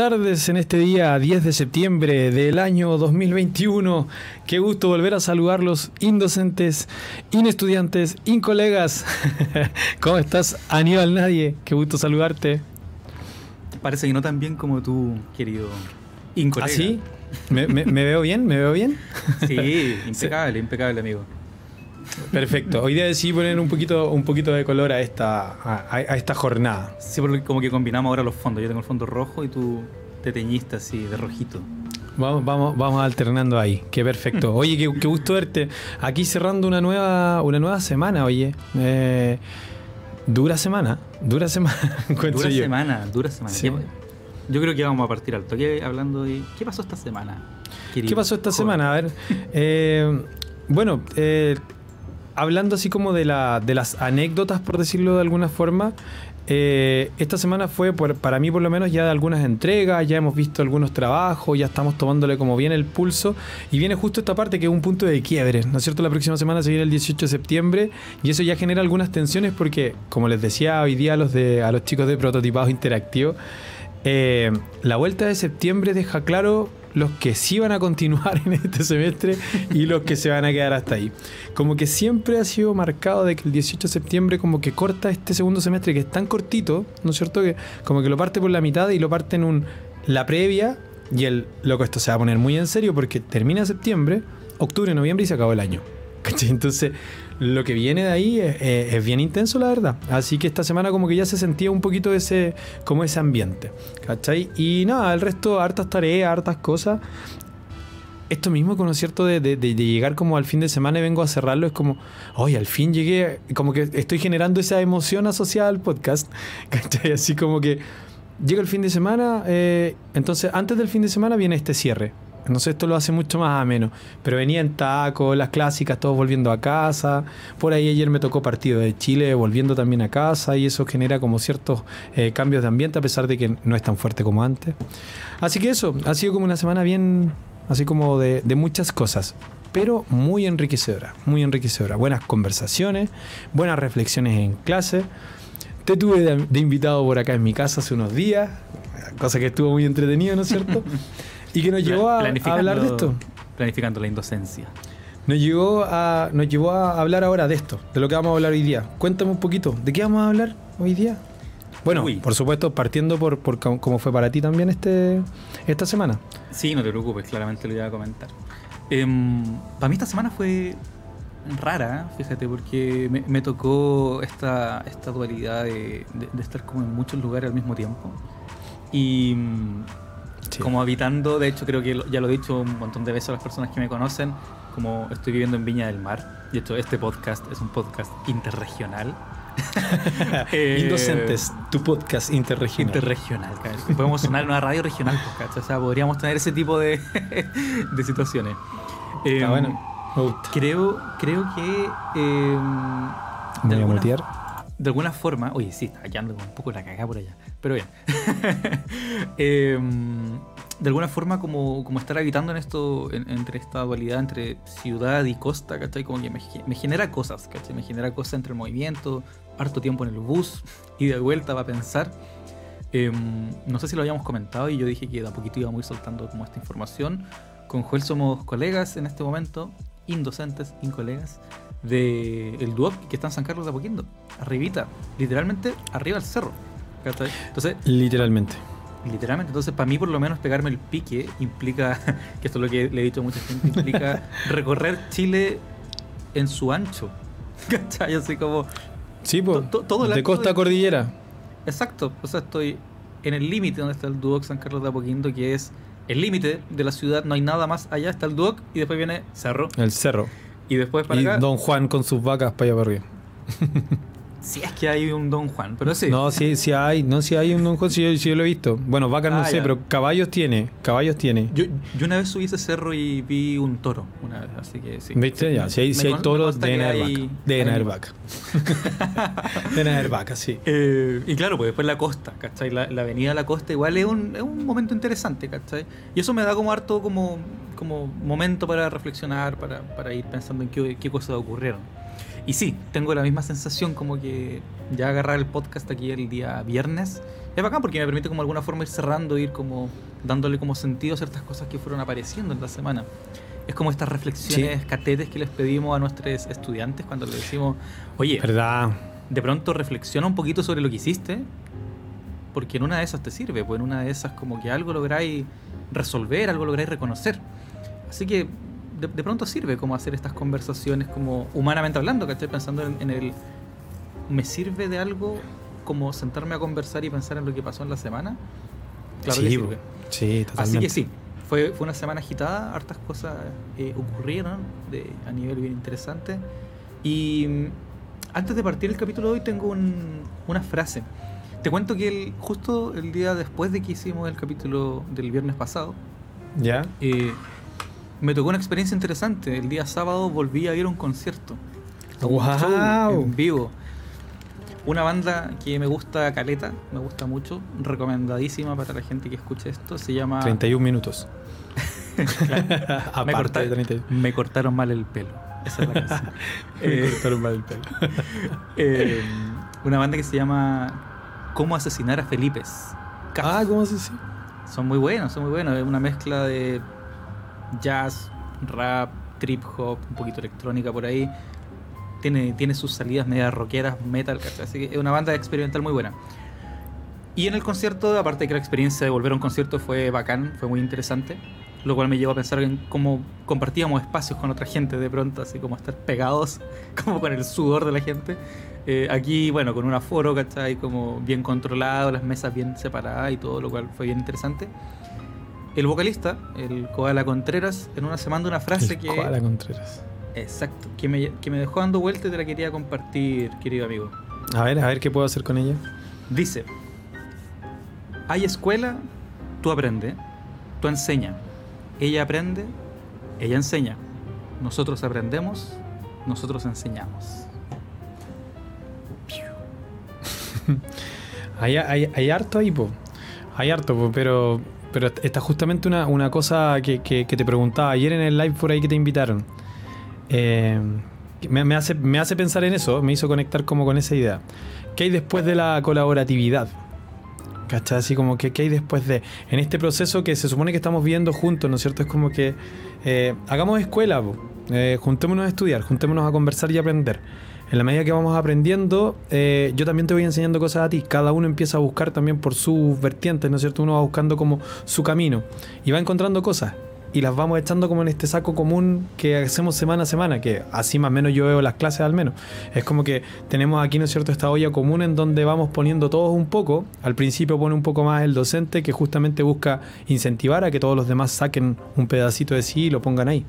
Buenas tardes en este día 10 de septiembre del año 2021. Qué gusto volver a saludarlos, indocentes, inestudiantes, incolegas. ¿Cómo estás, Aníbal Nadie? Qué gusto saludarte. Parece que no tan bien como tú, querido incolega. ¿Ah, sí? ¿Me, veo bien? ¿Me veo bien? Sí, impecable, impecable, amigo. Perfecto. Hoy día decidí poner un poquito, un poquito de color a esta, a, esta jornada. Sí, porque como que combinamos ahora los fondos. Yo tengo el fondo rojo y tú te teñiste así de rojito. Vamos, vamos, vamos alternando ahí. Qué perfecto. Oye, qué, gusto verte. Aquí cerrando una nueva, una nueva semana, oye. Eh, dura semana. Dura semana. dura semana, dura semana. Yo creo que vamos a partir alto. ¿Qué, hablando de. ¿Qué pasó esta semana? ¿Qué pasó esta semana? A ver. Eh, bueno, eh, hablando así como de, la, de las anécdotas, por decirlo de alguna forma, eh, esta semana fue para mí por lo menos ya de algunas entregas, ya hemos visto algunos trabajos, ya estamos tomándole como bien el pulso y viene justo esta parte que es un punto de quiebre, ¿no es cierto? La próxima semana se viene el 18 de septiembre y eso ya genera algunas tensiones porque, como les decía hoy día a los, a los chicos de prototipados interactivos, eh, la vuelta de septiembre deja claro los que sí van a continuar en este semestre y los que se van a quedar hasta ahí. Como que siempre ha sido marcado de que el 18 de septiembre como que corta este segundo semestre que es tan cortito, ¿no es cierto? Que como que lo parte por la mitad y lo parte en un la previa y el loco esto se va a poner muy en serio porque termina septiembre, octubre, noviembre y se acabó el año. Entonces, lo que viene de ahí es, bien intenso, la verdad. Así que esta semana como que ya se sentía un poquito ese, como ese ambiente. ¿Cachai? Y nada, el resto, hartas tareas, hartas cosas. Esto mismo con cierto de, de, llegar como al fin de semana y vengo a cerrarlo, es como, oye, al fin llegué, como que estoy generando esa emoción asociada al podcast, ¿cachai? Así como que llega el fin de semana, eh, entonces antes del fin de semana viene este cierre, sé, esto lo hace mucho más ameno. Pero venía en taco, las clásicas, todos volviendo a casa. Por ahí ayer me tocó partido de Chile, volviendo también a casa. Y eso genera como ciertos eh, cambios de ambiente, a pesar de que no es tan fuerte como antes. Así que eso, ha sido como una semana bien, así como de, muchas cosas. Pero muy enriquecedora, muy enriquecedora. Buenas conversaciones, buenas reflexiones en clase. Te tuve de, de invitado por acá en mi casa hace unos días, cosa que estuvo muy entretenido, ¿no es cierto? Y que nos llevó a, hablar de esto. Planificando la indocencia. Nos llevó a, nos llevó a hablar ahora de esto, de lo que vamos a hablar hoy día. Cuéntame un poquito, ¿de qué vamos a hablar hoy día? Bueno, por supuesto, partiendo por, por cómo fue para ti también este esta semana. Sí, no te preocupes, claramente lo iba a comentar. Em, para mí esta semana fue rara, fíjate, porque me, tocó esta, esta dualidad de, de, estar como en muchos lugares al mismo tiempo. Y como habitando, de hecho creo que ya lo he dicho un montón de veces a las personas que me conocen, como estoy viviendo en Viña del Mar. De hecho, este podcast es un podcast interregional. eh, Indocentes, tu podcast interregional. Interregional, Podemos sonar en una radio regional, pues, O sea, podríamos tener ese tipo de, de situaciones. Eh, bueno, Creo, creo que. Eh, de, alguna, de alguna forma. Oye, sí, está hallando un poco la cagada por allá. Pero bien. Em, de alguna forma, como, como estar habitando en esto, entre esta dualidad entre ciudad y costa, ¿cachai? Como que me, genera cosas, ¿cachai? Me genera cosas entre el movimiento, harto tiempo en el bus y de vuelta va a pensar. Em, no sé si lo habíamos comentado y yo dije que de a poquito íbamos soltando como esta información. Con Joel somos colegas en este momento, indocentes, incolegas, de el Duoc que está en San Carlos de Apoquindo, arribita, literalmente arriba del cerro. Entonces, literalmente. Literalmente, entonces para mí por lo menos pegarme el pique implica, que esto es lo que le he dicho a mucha gente, implica recorrer Chile en su ancho. ¿Cachai? Así como... Sí, pues, todo de costa a cordillera. Exacto, o sea, estoy en el límite donde está el Duoc San Carlos de Apoquindo, que es el límite de la ciudad, no hay nada más allá, está el Duoc y después viene Cerro. El Cerro. Y después para y acá... Don Juan con sus vacas para allá para arriba. Si es que hay un Don Juan, pero sí. No, sí, sí hay, no, si hay un Don Juan, si yo, lo he visto. Bueno, vacas no ah, sé, pero caballos tiene, caballos tiene. Yo, yo, una vez subí ese cerro y vi un toro, una vez, así que sí. ¿Viste? Ya, si hay, si hay toros, deben haber vacas. Deben haber vacas. deben haber vacas, sí. Eh, y claro, pues después la costa, ¿cachai? La, avenida de la costa igual es un, es un momento interesante, ¿cachai? Y eso me da como harto como, como momento para reflexionar, para, para ir pensando en qué, qué cosas ocurrieron. Y sí, tengo la misma sensación como que ya agarrar el podcast aquí el día viernes. es bacán porque me permite como de alguna forma ir cerrando, ir como dándole como sentido a ciertas cosas que fueron apareciendo en la semana. Es como estas reflexiones catetes que les pedimos a nuestros estudiantes cuando les decimos, oye, ¿Verdad? de pronto reflexiona un poquito sobre lo que hiciste, porque en una de esas te sirve, pues en una de esas como que algo lográis resolver, algo lográis reconocer. Así que de, de pronto sirve como hacer estas conversaciones como humanamente hablando, que estoy pensando en, en el... ¿Me sirve de algo como sentarme a conversar y pensar en lo que pasó en la semana? Claro sí, que sirve. sí, totalmente. Así que sí, fue, fue una semana agitada, hartas cosas eh, ocurrieron de, a nivel bien interesante. Y mm, antes de partir el capítulo de hoy tengo un- una frase. Te cuento que el- justo el día después de que hicimos el capítulo del viernes pasado, ¿Ya? eh, me tocó una experiencia interesante. El día sábado volví a ir a un concierto. show En vivo. Una banda que me gusta caleta, me gusta mucho, recomendadísima para la gente que escuche esto. Se llama 31 minutos. me, Aparte corta- de 31. me cortaron mal el pelo. Esa es la canción. Me Eh, cortaron mal el pelo. eh, una banda que se llama Cómo asesinar a Felipes. CAF. ah, ¿cómo se dice? Son muy buenos, son muy buenos. Es una mezcla de jazz, rap, trip hop, un poquito electrónica por ahí. Tiene, tiene sus salidas medias rockeras, metal, ¿cachai? Así que es una banda experimental muy buena. Y en el concierto, aparte de que la experiencia de volver a un concierto fue bacán, fue muy interesante, lo cual me llevó a pensar en cómo compartíamos espacios con otra gente de pronto, así como estar pegados, como con el sudor de la gente. Eh, aquí, bueno, con un aforo, ¿cachai? Como bien controlado, las mesas bien separadas y todo, lo cual fue bien interesante. El vocalista, el Koala Contreras, en una semana una frase El que... Koala Contreras. Exacto, que me, que me dejó dando vuelta y te la quería compartir, querido amigo. A ver, a ver qué puedo hacer con ella. Dice, hay escuela, tú aprende, tú enseña. Ella aprende, ella enseña. Nosotros aprendemos, nosotros enseñamos. Hay, hay, hay harto ahí, po. Hay harto, po, pero, pero está justamente una, una cosa que, que- que te preguntaba ayer en el live por ahí que te invitaron. Eh, me, me hace, me hace pensar en eso, me hizo conectar como con esa idea. ¿Qué hay después de la colaboratividad? ¿Cachai? Así como que qué hay después de... En este proceso que se supone que estamos viendo juntos, ¿no es cierto? Es como que eh, hagamos escuela. Eh, juntémonos a estudiar, juntémonos a conversar y aprender. En la medida que vamos aprendiendo, eh, yo también te voy enseñando cosas a ti. Cada uno empieza a buscar también por sus vertientes, ¿no es cierto? Uno va buscando como su camino y va encontrando cosas. Y las vamos echando como en este saco común que hacemos semana a semana, que así más o menos yo veo las clases al menos. Es como que tenemos aquí, ¿no es cierto?, esta olla común en donde vamos poniendo todos un poco. Al principio pone un poco más el docente que justamente busca incentivar a que todos los demás saquen un pedacito de sí y lo pongan ahí.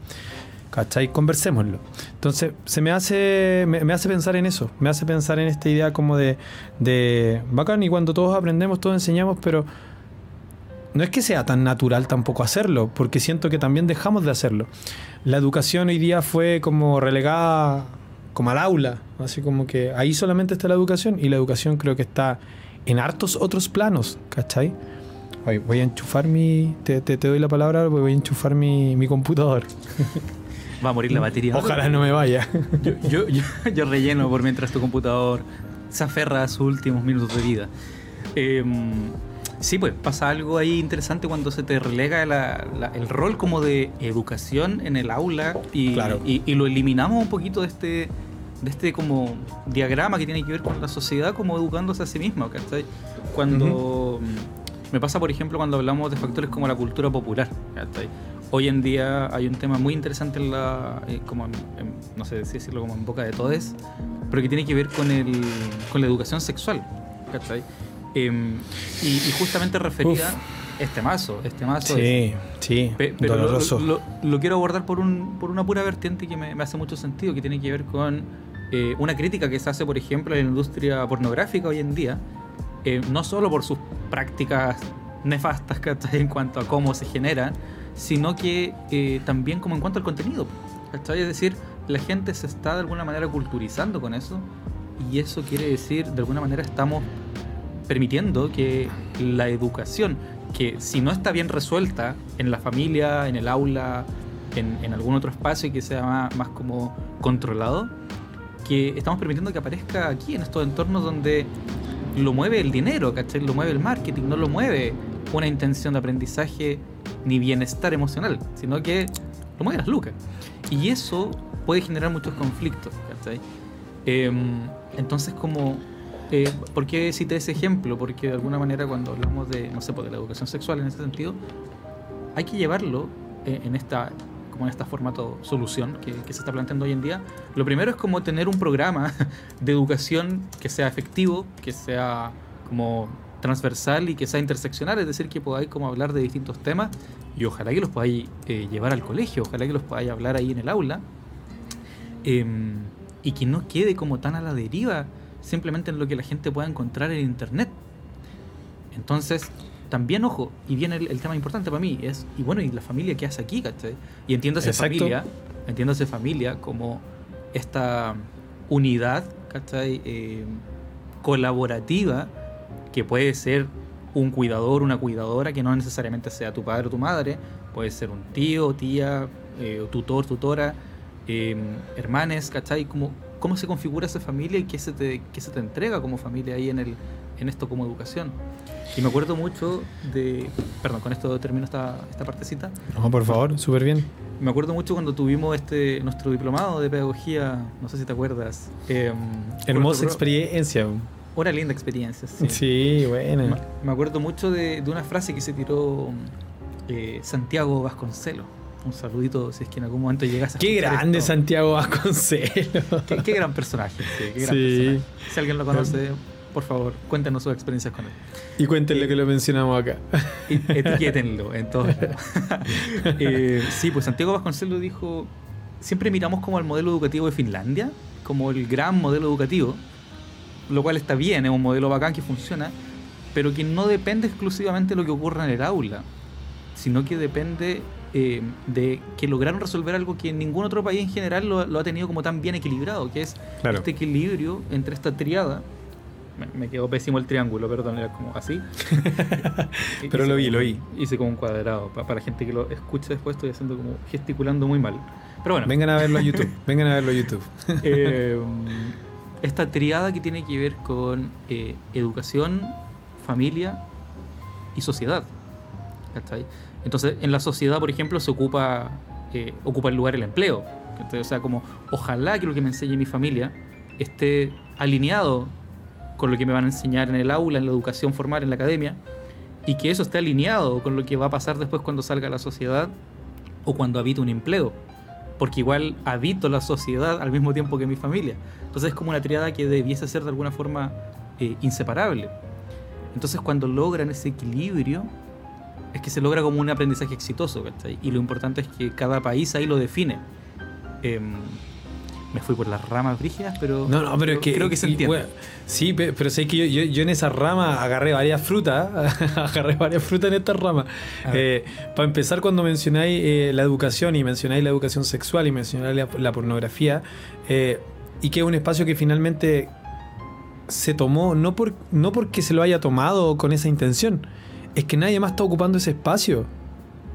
¿Cachai? Conversémoslo. Entonces, se me hace, me, hace pensar en eso, me hace pensar en esta idea como de, de bacán y cuando todos aprendemos, todos enseñamos, pero no es que sea tan natural tampoco hacerlo, porque siento que también dejamos de hacerlo. La educación hoy día fue como relegada como al aula, así como que ahí solamente está la educación y la educación creo que está en hartos otros planos, ¿cachai? Voy a enchufar mi, te, doy la palabra, voy a enchufar mi computador. Va a morir la batería. Ojalá no me vaya. Yo, yo, yo, yo relleno por mientras tu computador se aferra a sus últimos minutos de vida. Eh, sí, pues pasa algo ahí interesante cuando se te relega la- la- el rol como de educación en el aula y, Claro. y- y lo eliminamos un poquito de este de este como diagrama que tiene que ver con la sociedad como educándose a sí misma, ¿cachai? Cuando mm, me pasa, por ejemplo, cuando hablamos de factores como la cultura popular, ¿cachai? Hoy en día hay un tema muy interesante en la, eh, como en- en- no sé si decirlo como en boca de todos, pero que tiene que ver con, el, con la educación sexual, ¿cachai? Em, y, y justamente referida este mazo, este mazo es- Sí, sí, Pe- pero lo, doloroso. lo- lo quiero abordar por, un, por una pura vertiente que me, me hace mucho sentido, que tiene que ver con eh, una crítica que se hace, por ejemplo, en la industria pornográfica hoy en día, eh, no solo por sus prácticas nefastas ¿cachai? en cuanto a cómo se generan, sino que eh, también como en cuanto al contenido. ¿cachai? Es decir, la gente se está de alguna manera culturizando con eso y eso quiere decir, de alguna manera estamos permitiendo que la educación, que si no está bien resuelta en la familia, en el aula, en, algún otro espacio y que sea más, más como controlado, que estamos permitiendo que aparezca aquí, en estos entornos donde lo mueve el dinero, ¿cachai? Lo mueve el marketing, no lo mueve una intención de aprendizaje ni bienestar emocional, sino que lo mueve las lucas. Y eso puede generar muchos conflictos, ¿cachai? Em, entonces, como, eh, ¿por qué cité ese ejemplo? Porque de alguna manera cuando hablamos de, no sé, pues, de la educación sexual en ese sentido, hay que llevarlo eh, en esta como en esta formato solución que, que, se está planteando hoy en día. Lo primero es como tener un programa de educación que sea efectivo, que sea como transversal y que sea interseccional, es decir, que podáis como hablar de distintos temas y ojalá que los podáis eh, llevar al colegio, ojalá que los podáis hablar ahí en el aula eh, y que no quede como tan a la deriva simplemente en lo que la gente pueda encontrar en internet. Entonces, también, ojo, y viene el, el, tema importante para mí, es, y bueno, y la familia que hace aquí, ¿cachai? Y entiéndase familia, entiéndase familia como esta unidad, ¿cachai? Eh, colaborativa que puede ser un cuidador, una cuidadora, que no necesariamente sea tu padre o tu madre, puede ser un tío, tía, eh, tutor, tutora, eh, hermanes, ¿cachai? ¿Cómo, ¿Cómo se configura esa familia y qué se te, qué se te entrega como familia ahí en, el, en esto como educación? Y me acuerdo mucho de. Perdón, con esto termino esta, esta partecita. No, por favor, súper bien. Me acuerdo mucho cuando tuvimos este nuestro diplomado de pedagogía, no sé si te acuerdas. Eh, Hermosa experiencia. Una linda experiencia, sí. Sí, bueno. Me, acuerdo mucho de, de, una frase que se tiró eh, Santiago Vasconcelos. Un saludito si es que en algún momento llegas a Qué grande esto. Santiago Vasconcelos. Qué, qué, gran personaje, sí, qué gran sí. personaje. Si alguien lo conoce, por favor, cuéntenos sus experiencias con él. Y cuéntenle eh, que lo mencionamos acá. Etiquétenlo en todo. eh, sí, pues Santiago Vasconcelos dijo, siempre miramos como el modelo educativo de Finlandia, como el gran modelo educativo, lo cual está bien, es un modelo bacán que funciona, pero que no depende exclusivamente de lo que ocurra en el aula, sino que depende eh, de que lograron resolver algo que ningún otro país en general lo, lo ha tenido como tan bien equilibrado, que es claro. este equilibrio entre esta triada me, me, quedó pésimo el triángulo, perdón, era como así. Pero lo vi, lo vi. Hice como un cuadrado. Para, para la gente que lo escucha después, estoy haciendo como gesticulando muy mal. Pero bueno. Vengan a verlo a YouTube. vengan a verlo a YouTube. eh, esta triada que tiene que ver con eh, educación, familia y sociedad. Entonces, en la sociedad, por ejemplo, se ocupa, eh, ocupa el lugar el empleo. O sea, como ojalá que lo que me enseñe mi familia esté alineado con lo que me van a enseñar en el aula, en la educación formal, en la academia, y que eso esté alineado con lo que va a pasar después cuando salga a la sociedad o cuando habito un empleo. Porque igual habito la sociedad al mismo tiempo que mi familia. Entonces es como una triada que debiese ser de alguna forma eh, inseparable. Entonces cuando logran ese equilibrio, es que se logra como un aprendizaje exitoso. ¿cachai? Y lo importante es que cada país ahí lo define. Eh, me fui por las ramas brígidas, pero, no, no, pero creo, es que, creo que se entiende. Bueno, sí, pero, pero sé que yo, yo, yo, en esa rama agarré varias frutas, agarré varias frutas en esta rama. Eh, para empezar, cuando mencionáis eh, la educación y mencionáis la educación sexual y mencionáis la, la pornografía, eh, y que es un espacio que finalmente se tomó, no, por, no porque se lo haya tomado con esa intención, es que nadie más está ocupando ese espacio.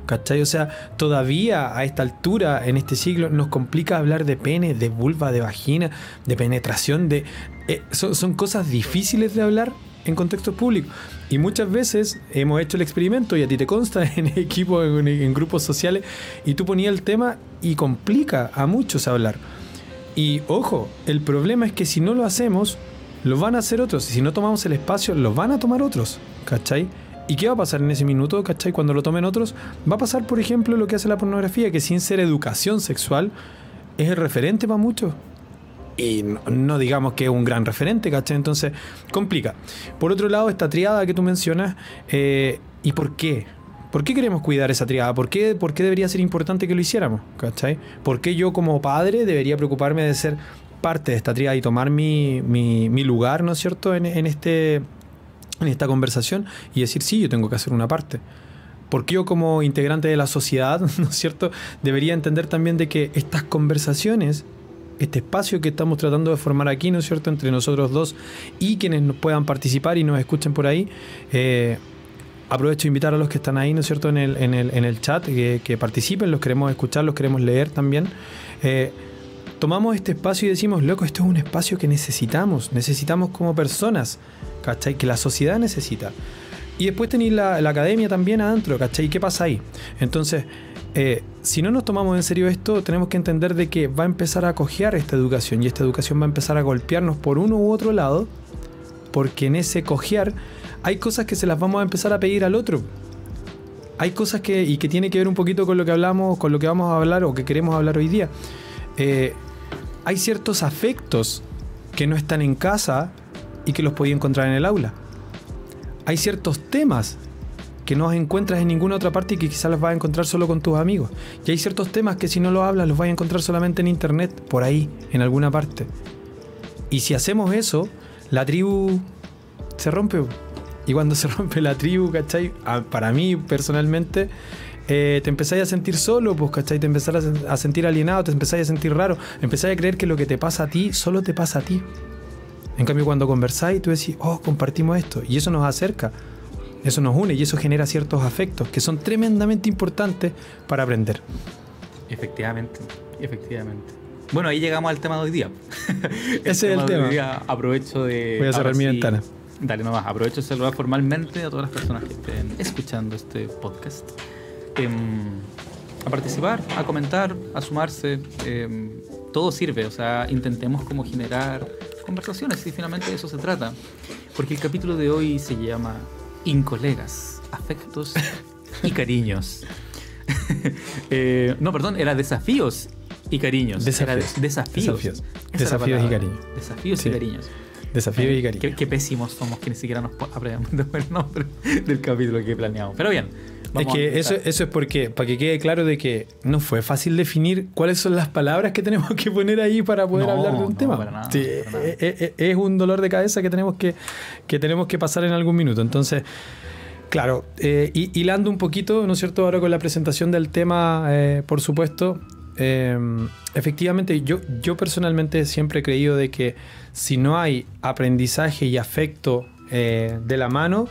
¿Cachai? O sea, todavía a esta altura, en este siglo, nos complica hablar de pene, de vulva, de vagina, de penetración, de. Eh, son, cosas difíciles de hablar en contextos públicos. Y muchas veces hemos hecho el experimento, y a ti te consta en equipos, en, en, grupos sociales, y tú ponías el tema y complica a muchos hablar. Y ojo, el problema es que si no lo hacemos, lo van a hacer otros. Y si no tomamos el espacio, lo van a tomar otros. ¿Cachai? ¿Y qué va a pasar en ese minuto, cachai? Cuando lo tomen otros, va a pasar, por ejemplo, lo que hace la pornografía, que sin ser educación sexual, es el referente para muchos. Y no, digamos que es un gran referente, ¿cachai? Entonces, complica. Por otro lado, esta triada que tú mencionas, eh, ¿y por qué? ¿Por qué queremos cuidar esa triada? ¿Por qué, ¿Por qué debería ser importante que lo hiciéramos? ¿Cachai? ¿Por qué yo como padre debería preocuparme de ser parte de esta triada y tomar mi, mi, mi lugar, ¿no es cierto?, en, en este en esta conversación y decir, sí, yo tengo que hacer una parte. Porque yo como integrante de la sociedad, ¿no es cierto?, debería entender también de que estas conversaciones, este espacio que estamos tratando de formar aquí, ¿no es cierto?, entre nosotros dos y quienes nos puedan participar y nos escuchen por ahí, eh, aprovecho de invitar a los que están ahí, ¿no es cierto?, en el, en el, en el chat, que, que participen, los queremos escuchar, los queremos leer también. Eh, tomamos este espacio y decimos, loco, esto es un espacio que necesitamos, necesitamos como personas, ¿cachai? Que la sociedad necesita. Y después tenéis la, academia también adentro, ¿cachai? ¿Qué pasa ahí? Entonces, eh, si no nos tomamos en serio esto, tenemos que entender de que va a empezar a cojear esta educación y esta educación va a empezar a golpearnos por uno u otro lado, porque en ese cojear hay cosas que se las vamos a empezar a pedir al otro. Hay cosas que, y que tiene que ver un poquito con lo que hablamos, con lo que vamos a hablar o que queremos hablar hoy día. Eh, hay ciertos afectos que no están en casa y que los podía encontrar en el aula hay ciertos temas que no encuentras en ninguna otra parte y que quizás los vas a encontrar solo con tus amigos. Y hay ciertos temas que si no los hablas los vas a encontrar solamente en internet, por ahí, en alguna parte. Y si hacemos eso, la tribu se rompe. Y cuando se rompe la tribu, ¿cachai? para mí personalmente, eh, te empezáis a sentir solo, pues, ¿cachai? Te empezáis a sentir alienado, te empezáis a sentir raro, empezáis a creer que lo que te pasa a ti solo te pasa a ti. En cambio, cuando conversáis, tú decís, oh, compartimos esto. Y eso nos acerca, eso nos une y eso genera ciertos afectos que son tremendamente importantes para aprender. Efectivamente, efectivamente. Bueno, ahí llegamos al tema de hoy día. Ese es el tema. día, aprovecho de. Voy a cerrar mi ventana. Dale nomás, aprovecho de saludar formalmente a todas las personas que estén escuchando este podcast. Em, a participar, a comentar, a sumarse. Em, todo sirve, o sea, intentemos como generar conversaciones y finalmente de eso se trata. Porque el capítulo de hoy se llama Incolegas, afectos y cariños. Eh, no, perdón, era desafíos y cariños. Desafíos. desafíos. Desafíos, y cariños. Desafíos y cariños. Desafíos y cariños. Qué, pésimos somos que ni siquiera nos aprendemos el nombre del capítulo que planeamos. Pero bien, es que eso, eso es porque, para que quede claro de que no fue fácil definir cuáles son las palabras que tenemos que poner ahí para poder hablar de un tema. Es, un dolor de cabeza que tenemos que, que tenemos que pasar en algún minuto. Entonces, claro, eh, hilando un poquito, ¿no es cierto? Ahora con la presentación del tema, eh, por supuesto, eh, efectivamente, yo, yo personalmente siempre he creído de que si no hay aprendizaje y afecto de la mano,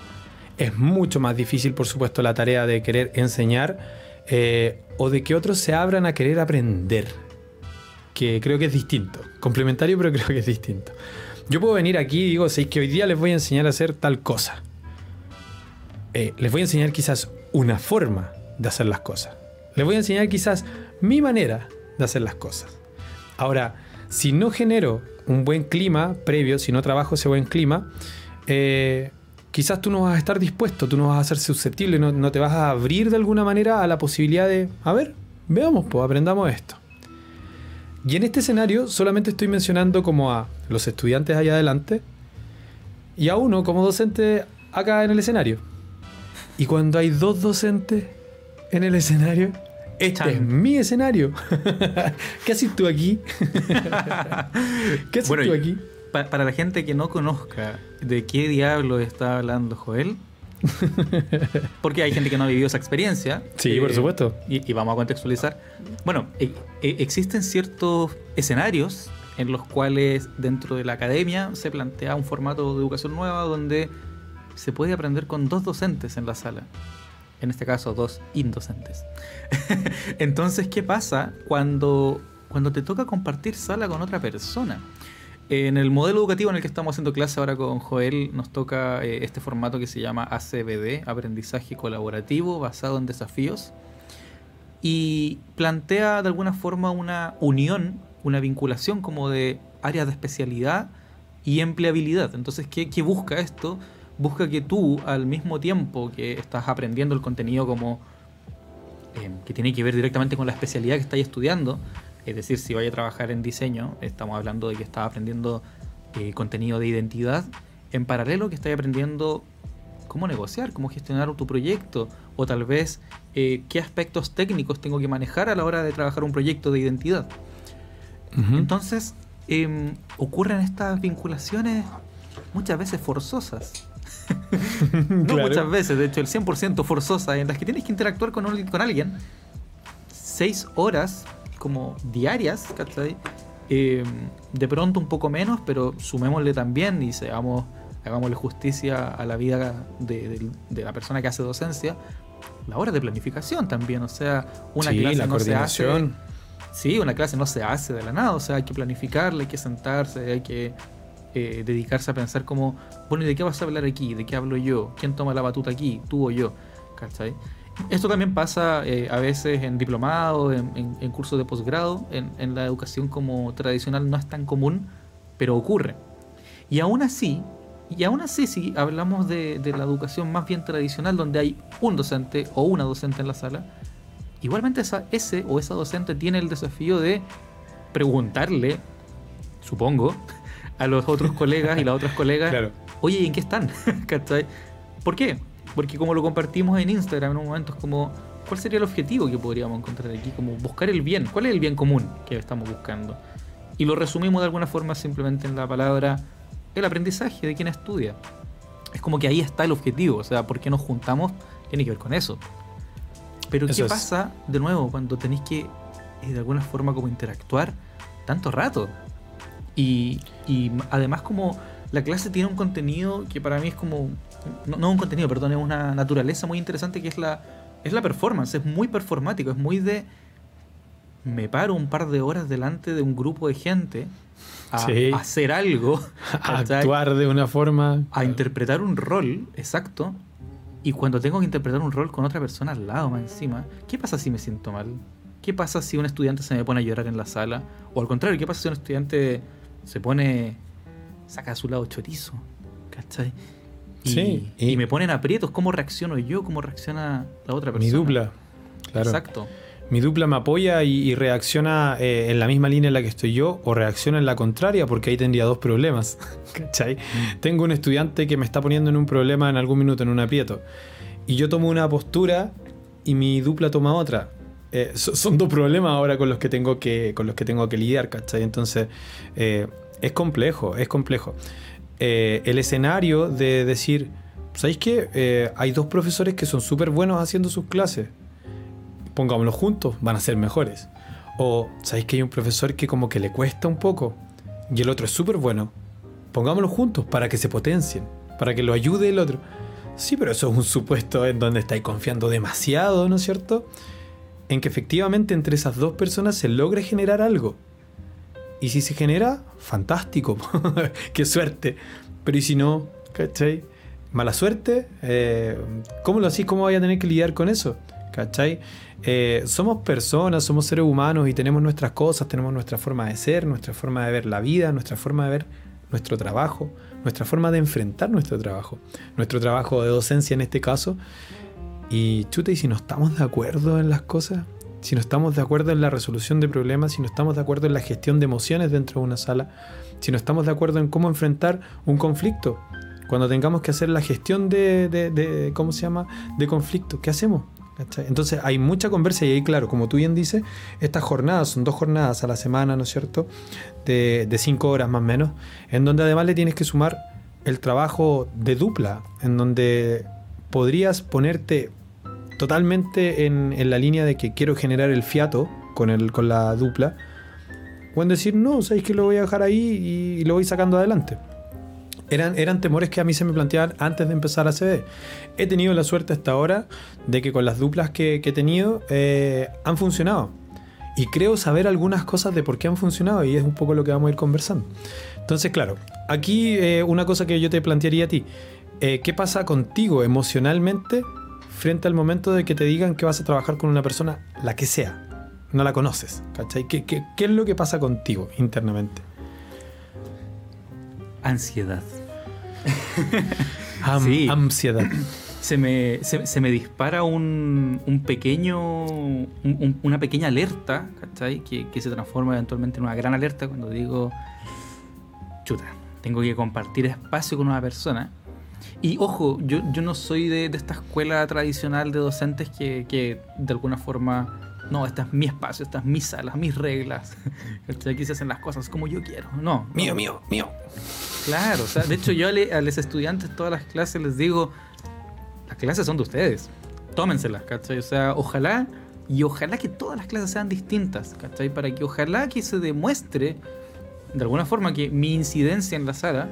es mucho más difícil, por supuesto, la tarea de querer enseñar eh, o de que otros se abran a querer aprender, que creo que es distinto. Complementario, pero creo que es distinto. Yo puedo venir aquí y digo, si que hoy día les voy a enseñar a hacer tal cosa. Eh, les voy a enseñar quizás una forma de hacer las cosas. Les voy a enseñar quizás mi manera de hacer las cosas. Ahora, si no genero un buen clima previo, si no trabajo ese buen clima, eh, quizás tú no vas a estar dispuesto, tú no vas a ser susceptible, no, te vas a abrir de alguna manera a la posibilidad de, a ver, veamos, pues aprendamos esto. Y en este escenario solamente estoy mencionando como a los estudiantes allá adelante y a uno como docente acá en el escenario. Y cuando hay dos docentes en el escenario, este es mi escenario. ¿Qué haces tú aquí? ¿Qué haces tú aquí? Para la gente que no conozca de qué diablo está hablando Joel, porque hay gente que no ha vivido esa experiencia. Sí, por eh, supuesto. Y, vamos a contextualizar. Bueno, e, e, existen ciertos escenarios en los cuales dentro de la academia se plantea un formato de educación nueva donde se puede aprender con dos docentes en la sala. En este caso, dos indocentes. Entonces, ¿qué pasa cuando, cuando te toca compartir sala con otra persona? En el modelo educativo en el que estamos haciendo clase ahora con Joel, nos toca eh, este formato que se llama ACBD, Aprendizaje Colaborativo Basado en Desafíos, y plantea de alguna forma una unión, una vinculación como de áreas de especialidad y empleabilidad. Entonces, ¿qué, busca esto? Busca que tú, al mismo tiempo que estás aprendiendo el contenido como eh, que tiene que ver directamente con la especialidad que estás estudiando, es decir, si vaya a trabajar en diseño, estamos hablando de que estás aprendiendo eh, contenido de identidad. En paralelo que estás aprendiendo cómo negociar, cómo gestionar tu proyecto o tal vez eh, qué aspectos técnicos tengo que manejar a la hora de trabajar un proyecto de identidad. Entonces, em, ocurren estas vinculaciones muchas veces forzosas. no muchas veces, de hecho el 100% forzosas en las que tienes que interactuar con, con alguien seis horas como diarias, ¿cachai? Eh, de pronto un poco menos, pero sumémosle también y seamos, hagámosle justicia a la vida de, la persona que hace docencia, la hora de planificación también, o sea, una clase no se hace Sí, una clase no se hace de la nada, o sea, hay que planificarla, hay que sentarse, hay que eh, dedicarse a pensar como, bueno, ¿y de qué vas a hablar aquí? ¿De qué hablo yo? ¿Quién toma la batuta aquí? ¿Tú o yo? ¿Cachai? Esto también pasa eh, a veces en diplomado, en, en, cursos de posgrado, en, en, la educación como tradicional no es tan común, pero ocurre. Y aún así, y aún así si hablamos de, de la educación más bien tradicional, donde hay un docente o una docente en la sala, igualmente esa, ese o esa docente tiene el desafío de preguntarle, supongo, a los otros colegas y las otras colegas, Claro. oye, ¿en qué están? ¿Cachai? ¿Por qué? Porque como lo compartimos en Instagram en un momento es como, ¿cuál sería el objetivo que podríamos encontrar aquí? Como buscar el bien. ¿Cuál es el bien común que estamos buscando? Y lo resumimos de alguna forma simplemente en la palabra el aprendizaje de quien estudia. Es como que ahí está el objetivo. O sea, ¿por qué nos juntamos? Tiene que ver con eso. Pero Eso ¿qué es. pasa de nuevo cuando tenéis que eh, de alguna forma como interactuar tanto rato? Y, y además como la clase tiene un contenido que para mí es como... No, no un contenido, perdón, es una naturaleza muy interesante que es la, es la performance. Es muy performático, es muy de... Me paro un par de horas delante de un grupo de gente a, Sí. a hacer algo. A actuar de una forma. a interpretar un rol, exacto. Y cuando tengo que interpretar un rol con otra persona al lado, más encima, ¿qué pasa si me siento mal? ¿Qué pasa si un estudiante se me pone a llorar en la sala? O al contrario, ¿qué pasa si un estudiante se pone. saca a su lado chorizo? ¿Cachai? Y, Sí, y, y- me ponen aprietos. ¿Cómo reacciono yo? ¿Cómo reacciona la otra persona? Mi dupla. Claro. Exacto. Mi dupla me apoya y, y reacciona eh, en la misma línea en la que estoy yo o reacciona en la contraria porque ahí tendría dos problemas. ¿Cachai? Tengo un estudiante que me está poniendo en un problema en algún minuto, en un aprieto. Y yo tomo una postura y mi dupla toma otra. Eh, so- son dos problemas ahora con los que tengo que, con los que, tengo que lidiar, ¿cachai? Entonces, eh, es complejo, es complejo. Eh, el escenario de decir, ¿sabéis qué? Eh, hay dos profesores que son súper buenos haciendo sus clases pongámoslos juntos, van a ser mejores. O, ¿sabéis que hay un profesor que como que le cuesta un poco y el otro es súper bueno? Pongámoslos juntos para que se potencien, para que lo ayude el otro. Sí, pero eso es un supuesto en donde estáis confiando demasiado, ¿no es cierto? En que efectivamente entre esas dos personas se logre generar algo. Y si se genera, fantástico, qué suerte. Pero y si no, ¿cachai? Mala suerte, eh, ¿cómo lo hacís? ¿Cómo vais a tener que lidiar con eso? ¿Cachai? Eh, somos personas, somos seres humanos y tenemos nuestras cosas, tenemos nuestra forma de ser, nuestra forma de ver la vida, nuestra forma de ver nuestro trabajo, nuestra forma de enfrentar nuestro trabajo, nuestro trabajo de docencia en este caso. Y chuta, y si no estamos de acuerdo en las cosas, si no estamos de acuerdo en la resolución de problemas, si no estamos de acuerdo en la gestión de emociones dentro de una sala, si no estamos de acuerdo en cómo enfrentar un conflicto, cuando tengamos que hacer la gestión de, de- de- ¿cómo se llama?, de conflicto, ¿qué hacemos? Entonces hay mucha conversa y ahí, claro, como tú bien dices, estas jornadas son dos jornadas a la semana, ¿no es cierto?, de, de cinco horas más o menos, en donde además le tienes que sumar el trabajo de dupla, en donde podrías ponerte totalmente en, en la línea de que quiero generar el fiato con, el, con la dupla, o en decir, no, sabéis que lo voy a dejar ahí y, lo voy sacando adelante. Eran, eran temores que a mí se me planteaban antes de empezar a CD. He tenido la suerte hasta ahora de que con las duplas que, que he tenido eh, han funcionado. Y creo saber algunas cosas de por qué han funcionado y es un poco lo que vamos a ir conversando. Entonces, claro, aquí eh, una cosa que yo te plantearía a ti. eh, ¿Qué pasa contigo emocionalmente frente al momento de que te digan que vas a trabajar con una persona, la que sea? No la conoces, ¿cachai? ¿Qué, qué, qué es lo que pasa contigo internamente? Ansiedad. Am- Sí. Ansiedad. se me, se, se me dispara un, un pequeño, un- un- una pequeña alerta, ¿cachai? Que, que se transforma eventualmente en una gran alerta cuando digo, chuta, tengo que compartir espacio con una persona. Y ojo, yo, yo no soy de, de esta escuela tradicional de docentes que, que de alguna forma, no, este es mi espacio, esta es mi sala, mis reglas. Aquí se hacen las cosas como yo quiero. No. Mío, no. mío, mío. Claro, o sea, de hecho yo a los estudiantes todas las clases les digo, las clases son de ustedes, tómenselas, ¿cachai? O sea, ojalá, y ojalá que todas las clases sean distintas, ¿cachai? Para que ojalá que se demuestre de alguna forma que mi incidencia en la sala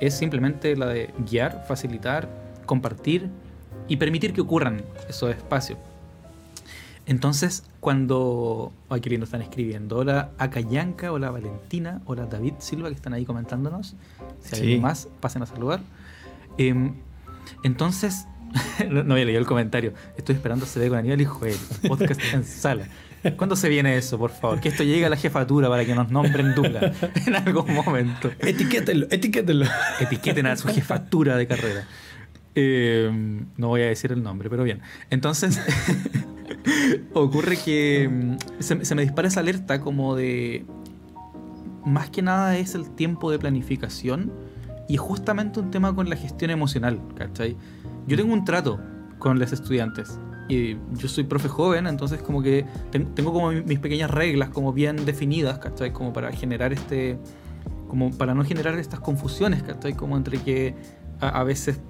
es simplemente la de guiar, facilitar, compartir y permitir que ocurran esos espacios. Entonces, cuando. Ay, qué lindo están escribiendo. Hola Acayanca, hola Valentina, hola David Silva, que están ahí comentándonos. Si hay alguien más, pasen a saludar. Em, entonces, no, no había leído el comentario. Estoy esperando se ve con Aníbal y Joel. Podcast en sala. ¿Cuándo se viene eso, por favor? Que esto llegue a la jefatura para que nos nombren dupla en algún momento. Etiquétenlo, etiquétenlo. Etiqueten a su jefatura de carrera. Eh, no voy a decir el nombre, pero bien. Entonces, ocurre que mm, se, se me dispara esa alerta como de... Más que nada es el tiempo de planificación y justamente un tema con la gestión emocional, ¿cachai? Yo tengo un trato con los estudiantes y yo soy profe joven, entonces como que tengo como mis pequeñas reglas como bien definidas, ¿cachai? Como para generar este, como para no generar estas confusiones, ¿cachai? Como entre que a, veces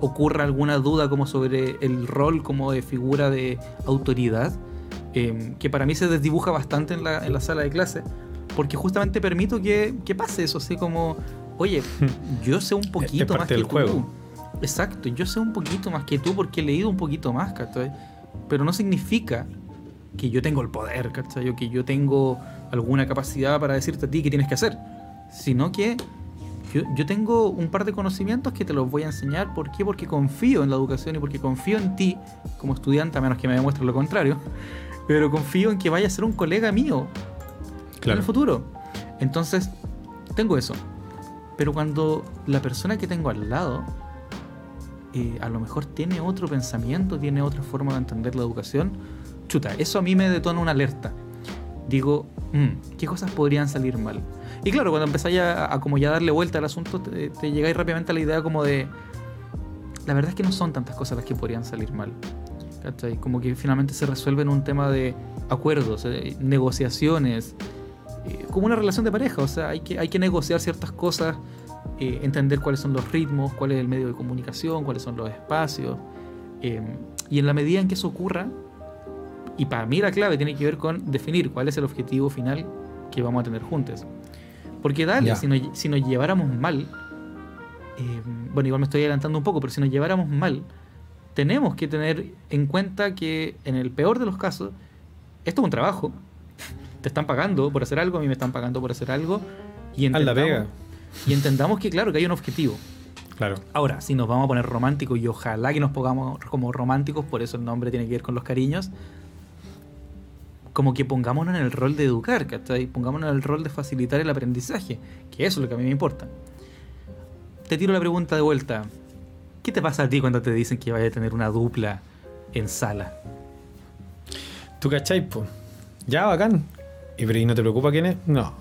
ocurra alguna duda como sobre el rol como de figura de autoridad, em, que para mí se desdibuja bastante en la, en la sala de clase, porque justamente permito que, que pase eso, así como, oye, yo sé un poquito más que del tú. juego. Exacto, yo sé un poquito más que tú porque he leído un poquito más, ¿cachai? Pero no significa que yo tengo el poder, ¿cachai? O que yo tengo alguna capacidad para decirte a ti qué tienes que hacer. Sino que yo, yo, tengo un par de conocimientos que te los voy a enseñar. ¿Por qué? Porque confío en la educación y porque confío en ti como estudiante, a menos que me demuestres lo contrario. Pero confío en que vaya a ser un colega mío Claro. en el futuro. Entonces, tengo eso. Pero cuando la persona que tengo al lado a lo mejor tiene otro pensamiento, tiene otra forma de entender la educación, chuta, eso a mí me detona una alerta. Digo, "Mm, ¿qué cosas podrían salir mal? Y claro, cuando empezáis a, a como ya darle vuelta al asunto, te, te llegáis rápidamente a la idea como de, la verdad es que no son tantas cosas las que podrían salir mal. ¿cachai? Como que finalmente se resuelve en un tema de acuerdos, eh, negociaciones, eh, como una relación de pareja, o sea, hay que, hay que negociar ciertas cosas, eh, entender cuáles son los ritmos, cuál es el medio de comunicación, cuáles son los espacios, eh, y en la medida en que eso ocurra, y para mí la clave tiene que ver con definir cuál es el objetivo final que vamos a tener juntos. Porque dale, si nos, si nos lleváramos mal, eh, bueno, igual me estoy adelantando un poco, pero si nos lleváramos mal, tenemos que tener en cuenta que en el peor de los casos, esto es un trabajo. Te están pagando por hacer algo, a mí me están pagando por hacer algo. Y Haz la pega. Y entendamos que, claro, que hay un objetivo. Claro. Ahora, si nos vamos a poner románticos, y ojalá que nos pongamos como románticos, por eso el nombre tiene que ver con los cariños, como que pongámonos en el rol de educar, ¿cachai? Pongámonos en el rol de facilitar el aprendizaje, que eso es lo que a mí me importa. Te tiro la pregunta de vuelta. ¿Qué te pasa a ti cuando te dicen que vaya a tener una dupla en sala? ¿Tú cachai, po? Ya, bacán. ¿Y, pero, ¿y no te preocupa quién es? No.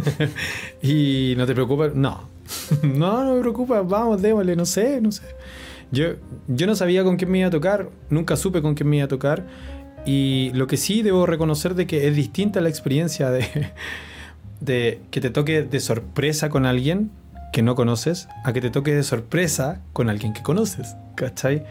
¿Y no te preocupa? No. no, no me preocupa. Vamos, démosle, no sé, no sé. Yo, yo no sabía con quién me iba a tocar, nunca supe con quién me iba a tocar. Y lo que sí debo reconocer de que es distinta la experiencia de, que te toque de sorpresa con alguien que no conoces a que te toque de sorpresa con alguien que conoces. ¿Cachai?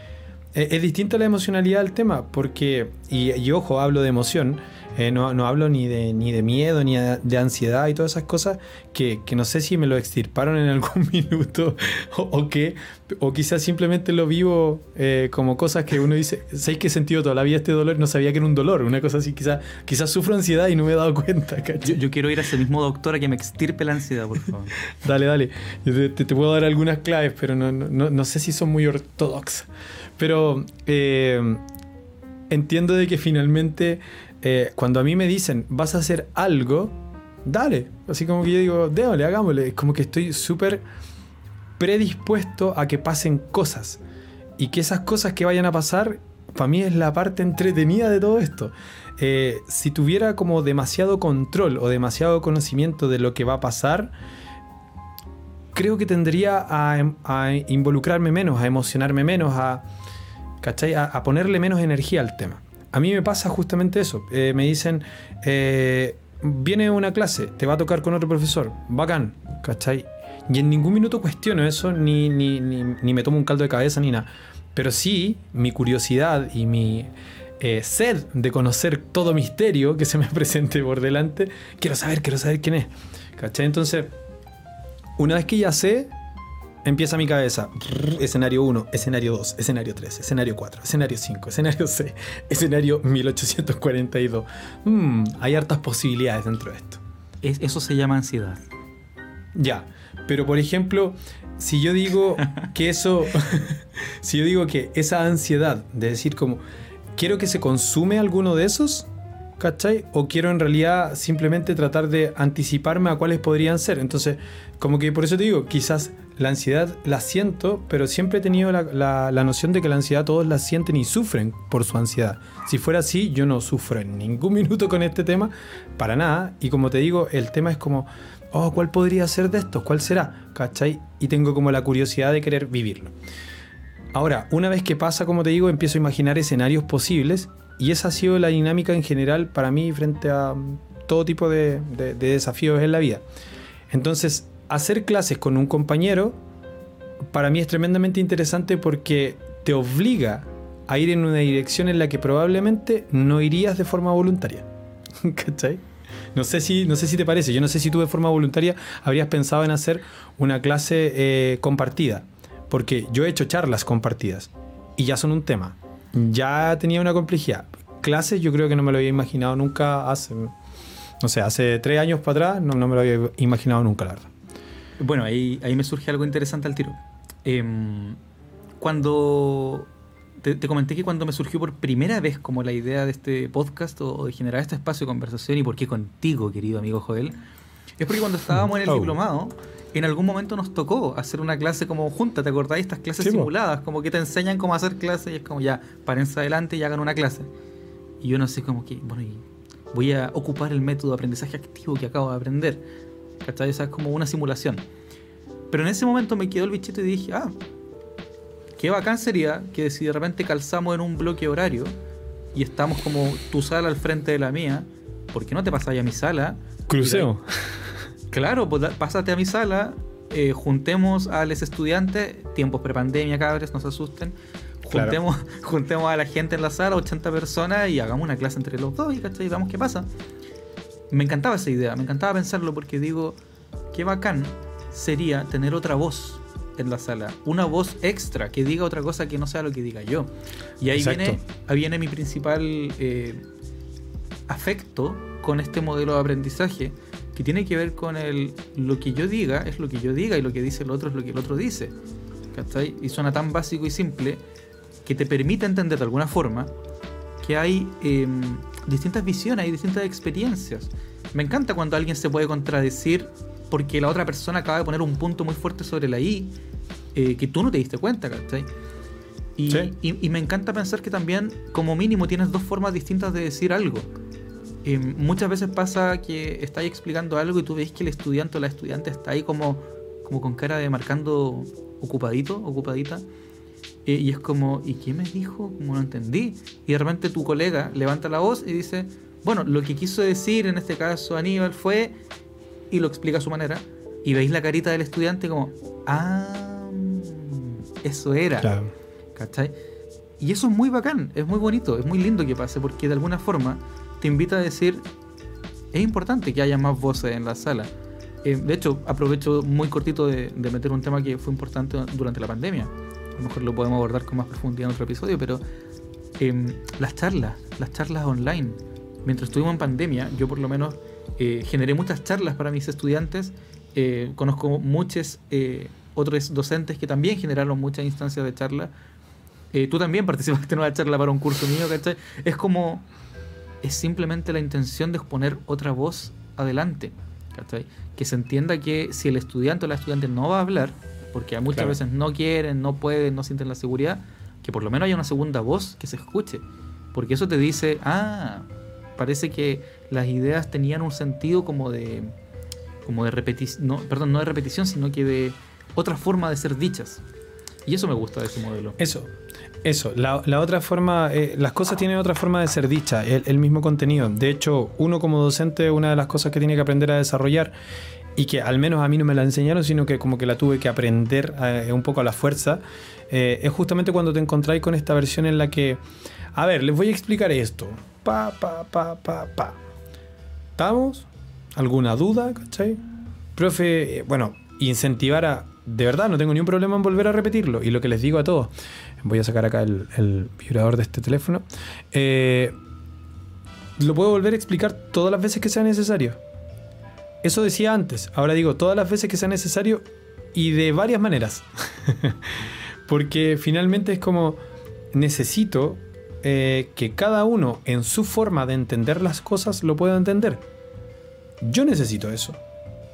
Eh, Es distinta la emocionalidad del tema, porque, y, y ojo, hablo de emoción, eh, no, no hablo ni de, ni de miedo, ni de, ansiedad y todas esas cosas, que, que no sé si me lo extirparon en algún minuto o, o qué, o quizás simplemente lo vivo eh, como cosas que uno dice, ¿sabes que he sentido toda la vida este dolor? No sabía que era un dolor, una cosa así, quizás quizás sufro ansiedad y no me he dado cuenta, Yo, yo quiero ir a ese mismo doctor a que me extirpe la ansiedad, por favor. Dale, dale. Te, te- te puedo dar algunas claves, pero no, no- no, no sé si son muy ortodoxas. Pero eh, entiendo de que finalmente, eh, cuando a mí me dicen, vas a hacer algo, dale. Así como que yo digo, démosle, hagámosle. Es como que estoy súper predispuesto a que pasen cosas. Y que esas cosas que vayan a pasar, para mí es la parte entretenida de todo esto. Eh, si tuviera como demasiado control o demasiado conocimiento de lo que va a pasar, creo que tendría a, em- a involucrarme menos, a emocionarme menos, a, ¿cachai? A, a ponerle menos energía al tema. A mí me pasa justamente eso. Eh, me dicen, eh, viene una clase, te va a tocar con otro profesor, bacán, ¿cachai? Y en ningún minuto cuestiono eso, ni, ni, ni, ni me tomo un caldo de cabeza, ni nada. Pero sí, mi curiosidad y mi eh, sed de conocer todo misterio que se me presente por delante, quiero saber, quiero saber quién es. ¿Cachai? Entonces, una vez que ya sé, empieza mi cabeza. Escenario 1, escenario 2, escenario 3, escenario 4, escenario 5, escenario 6, escenario 1842. Mm, hay hartas posibilidades dentro de esto. eso se llama ansiedad. Ya, pero por ejemplo, si yo digo que eso, si yo digo que esa ansiedad de decir como, quiero que se consume alguno de esos, ¿cachai? O quiero en realidad simplemente tratar de anticiparme a cuáles podrían ser. Entonces, como que por eso te digo, quizás la ansiedad la siento, pero siempre he tenido la, noción de que la ansiedad todos la sienten y sufren por su ansiedad. Si fuera así, yo no sufro en ningún minuto con este tema, para nada. Y como te digo, el tema es como, oh, ¿cuál podría ser de estos? ¿Cuál será? ¿Cachai? Y tengo como la curiosidad de querer vivirlo. Ahora, una vez que pasa, como te digo, empiezo a imaginar escenarios posibles y esa ha sido la dinámica en general para mí frente a mm, todo tipo de, desafíos en la vida. Entonces, hacer clases con un compañero para mí es tremendamente interesante porque te obliga a ir en una dirección en la que probablemente no irías de forma voluntaria. ¿Cachai? No sé, si, no sé si te parece, yo no sé si tú de forma voluntaria habrías pensado en hacer una clase eh, compartida, porque yo he hecho charlas compartidas y ya son un tema ya tenía una complejidad. Clases yo creo que no me lo había imaginado nunca hace, no sé, hace tres años para atrás, no, me lo había imaginado nunca, la verdad. Bueno, ahí, ahí me surge algo interesante al tiro. Em, cuando te, comenté que cuando me surgió por primera vez como la idea de este podcast o, de generar este espacio de conversación y por qué contigo, querido amigo Joel, es porque cuando estábamos en el oh. diplomado, en algún momento nos tocó hacer una clase como junta, ¿te acordáis? Estas clases simuladas, como que te enseñan cómo hacer clases y es como ya, párense adelante y hagan una clase. Y yo no sé, como que, bueno, voy a ocupar el método de aprendizaje activo que acabo de aprender. ¿Cachai? Esa es como una simulación. Pero en ese momento me quedó el bichito y dije, ah, qué bacán sería que si de repente calzamos en un bloque horario y estamos como tu sala al frente de la mía, ¿por qué no te pasáis a mi sala? Cruceo. Claro, pues pásate a mi sala, eh, juntemos a los estudiantes, tiempos prepandemia, cabres, no se asusten. Juntemos, juntemos a la gente en la sala, 80 personas, y hagamos una clase entre los dos y, ¿cachai? y veamos qué pasa. Me encantaba esa idea, me encantaba pensarlo porque digo, qué bacán sería tener otra voz en la sala, una voz extra que diga otra cosa que no sea lo que diga yo. Y ahí, viene, ahí viene mi principal eh, afecto con este modelo de aprendizaje que tiene que ver con el lo que yo diga es lo que yo diga y lo que dice el otro es lo que el otro dice. ¿Cachai? Y suena tan básico y simple que te permite entender de alguna forma que hay em, distintas visiones, hay distintas experiencias. Me encanta cuando alguien se puede contradecir porque la otra persona acaba de poner un punto muy fuerte sobre la I eh, que tú no te diste cuenta, ¿cachai? Y, y, me encanta pensar que también, como mínimo, tienes dos formas distintas de decir algo muchas veces pasa que estáis explicando algo y tú veis que el estudiante o la estudiante está ahí como, como con cara de marcando ocupadito, ocupadita. Eh, y es como, ¿y quién me dijo? Como no entendí. Y de repente tu colega levanta la voz y dice, bueno, lo que quiso decir en este caso Aníbal fue, y lo explica a su manera, y veis la carita del estudiante como, ah, eso era. Claro. ¿Cachai? Y eso es muy bacán, es muy bonito, es muy lindo que pase, porque de alguna forma te invita a decir, es importante que haya más voces en la sala. Eh, de hecho, aprovecho muy cortito de, meter un tema que fue importante durante la pandemia. A lo mejor lo podemos abordar con más profundidad en otro episodio, pero em, las charlas, las charlas online. Mientras estuvimos en pandemia, yo por lo menos eh, generé muchas charlas para mis estudiantes. Eh, conozco muchos otros docentes que también generaron muchas instancias de charla. tú también participaste en una charla para un curso mío, ¿cachai? Es como es simplemente la intención de exponer otra voz adelante. Que se entienda que si el estudiante o la estudiante no va a hablar, porque muchas veces no quieren, no pueden, no sienten la seguridad, que por lo menos haya una segunda voz que se escuche. Porque eso te dice, ah, parece que las ideas tenían un sentido como de como de repetición, no, perdón, no de repetición, sino que de otra forma de ser dichas. Y eso me gusta de ese modelo. Eso, eso, la, otra forma, eh, las cosas tienen otra forma de ser dicha, el, mismo contenido. De hecho, uno como docente, una de las cosas que tiene que aprender a desarrollar y que al menos a mí no me la enseñaron, sino que como que la tuve que aprender eh, un poco a la fuerza, eh, es justamente cuando te encontráis con esta versión en la que, a ver, les voy a explicar esto. Pa, pa, pa, pa, pa. ¿Estamos? ¿Alguna duda? ¿Cachai? Profe, bueno, incentivar a, de verdad, no tengo ni un problema en volver a repetirlo. Y lo que les digo a todos, voy a sacar acá el, vibrador de este teléfono, eh, lo puedo volver a explicar todas las veces que sea necesario. Eso decía antes, ahora digo todas las veces que sea necesario y de varias maneras. Porque finalmente es como necesito eh, que cada uno en su forma de entender las cosas lo pueda entender. Yo necesito eso.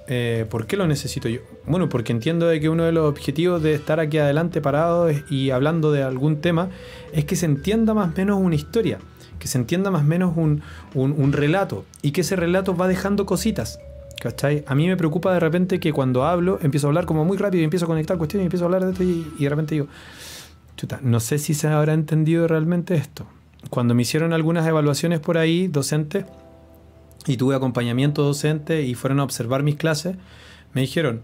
Eh, ¿Por qué lo necesito yo? Bueno, porque entiendo de que uno de los objetivos de estar aquí adelante parado y hablando de algún tema es que se entienda más o menos una historia, que se entienda más o menos un, un relato y que ese relato va dejando cositas. ¿Cachai? A mí me preocupa de repente que cuando hablo empiezo a hablar como muy rápido y empiezo a conectar cuestiones y empiezo a hablar de esto y, de repente digo, chuta, no sé si se habrá entendido realmente esto. Cuando me hicieron algunas evaluaciones por ahí, docentes, y tuve acompañamiento docente y fueron a observar mis clases, me dijeron,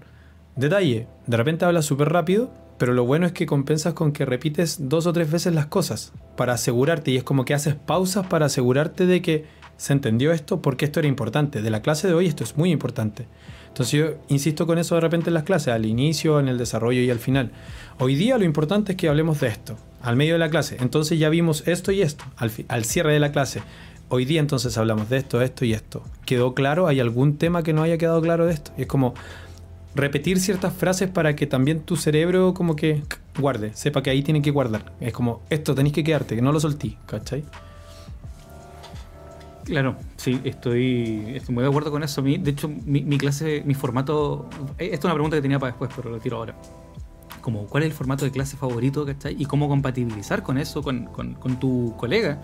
detalle, de repente hablas súper rápido, pero lo bueno es que compensas con que repites dos o tres veces las cosas para asegurarte y es como que haces pausas para asegurarte de que se entendió esto porque esto era importante. De la clase de hoy esto es muy importante. Entonces yo insisto con eso de repente en las clases, al inicio, en el desarrollo y al final. Hoy día lo importante es que hablemos de esto, al medio de la clase. Entonces ya vimos esto y esto, al, al cierre de la clase. Hoy día entonces hablamos de esto, esto y esto. ¿Quedó claro? ¿Hay algún tema que no haya quedado claro de esto? Es como repetir ciertas frases para que también tu cerebro como que guarde, sepa que ahí tiene que guardar. Es como, esto tenéis que quedarte, que no lo soltí, ¿cachai? Claro, sí, estoy, estoy muy de acuerdo con eso. De hecho, mi, clase, mi formato. Eh, esta es una pregunta que tenía para después, pero lo tiro ahora. Como, ¿cuál es el formato de clase favorito, ¿cachai? Y cómo compatibilizar con eso, con, tu colega.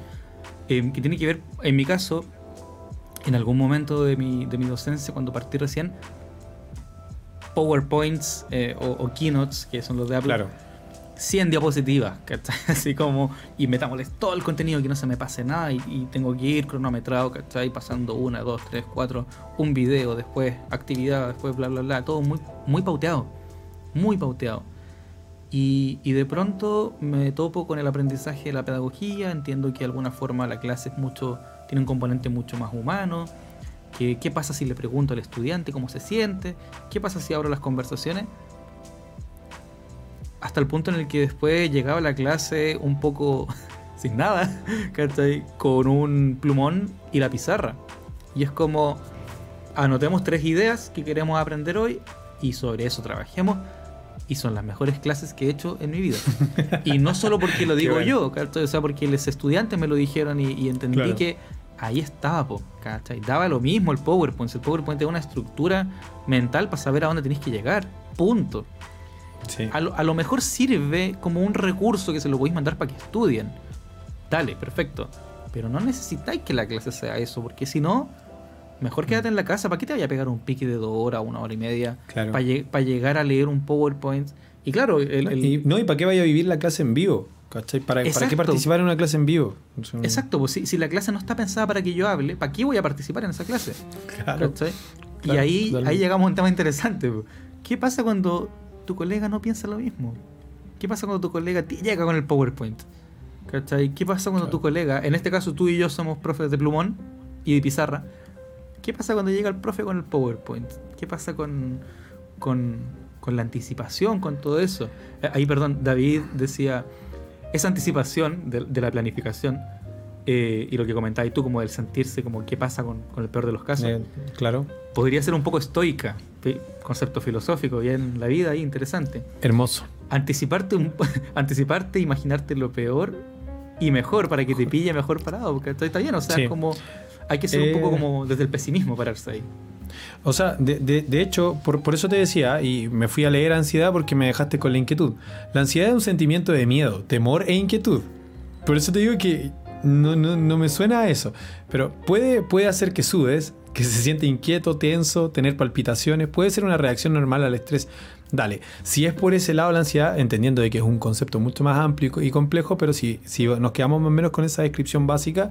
Eh, que tiene que ver, en mi caso, en algún momento de mi, de mi docencia, cuando partí recién, PowerPoints eh, o, Keynotes, que son los de Apple. Claro 100 diapositivas, ¿cachai? Así como, y metámosles todo el contenido, que no se me pase nada, y, tengo que ir cronometrado, ¿cachai? Pasando una, dos, tres, cuatro, un video, después actividad, después bla, bla, bla, todo muy, muy pauteado, muy pauteado. Y, y, de pronto me topo con el aprendizaje de la pedagogía, entiendo que de alguna forma la clase es mucho, tiene un componente mucho más humano, que, qué pasa si le pregunto al estudiante cómo se siente, qué pasa si abro las conversaciones hasta el punto en el que después llegaba a la clase un poco sin nada, ¿cachai? Con un plumón y la pizarra. Y es como, anotemos tres ideas que queremos aprender hoy y sobre eso trabajemos. Y son las mejores clases que he hecho en mi vida. y no solo porque lo digo yo, ¿cachai? O sea, porque los estudiantes me lo dijeron y, entendí que ahí estaba, ¿cachai? Daba lo mismo el PowerPoint. El PowerPoint tiene una estructura mental para saber a dónde tenéis que llegar. Punto. A, lo, mejor sirve como un recurso que se lo podéis mandar para que estudien. Dale, perfecto. Pero no necesitáis que la clase sea eso, porque si no, mejor quédate en la casa. ¿Para qué te vaya a pegar un pique de dos horas, una hora y media? Para, llegar a leer un PowerPoint. Y claro, el, no, y, para qué vaya a vivir la clase en vivo? ¿Para, ¿Para, qué participar en una clase en vivo? Exacto, pues si, la clase no está pensada para que yo hable, ¿para qué voy a participar en esa clase? Claro. y ahí, ahí llegamos a un tema interesante. Pues. ¿Qué pasa cuando tu colega no piensa lo mismo. ¿Qué pasa cuando tu colega llega con el PowerPoint? ¿Cachai? ¿Qué pasa cuando tu colega, en este caso tú y yo somos profes de plumón y de pizarra, ¿qué pasa cuando llega el profe con el PowerPoint? ¿Qué pasa con, con, con la anticipación, con todo eso? Eh, ahí, perdón, David decía, esa anticipación de, la planificación eh, y lo que comentabas tú, como del sentirse como qué pasa con, con el peor de los casos. Eh, claro. Podría ser un poco estoica, concepto filosófico y en la vida ahí interesante. Hermoso. Anticiparte, un, anticiparte, imaginarte lo peor y mejor para que te pille mejor parado, porque está bien, o sea, como hay que ser un poco eh. como desde el pesimismo pararse ahí. O sea, de, de, hecho, por, por, eso te decía, y me fui a leer ansiedad porque me dejaste con la inquietud. La ansiedad es un sentimiento de miedo, temor e inquietud. Por eso te digo que no, no, no me suena a eso. Pero puede, puede hacer que sudes, que se siente inquieto, tenso, tener palpitaciones, puede ser una reacción normal al estrés. Dale, si es por ese lado la ansiedad, entendiendo de que es un concepto mucho más amplio y complejo, pero si, si nos quedamos más o menos con esa descripción básica,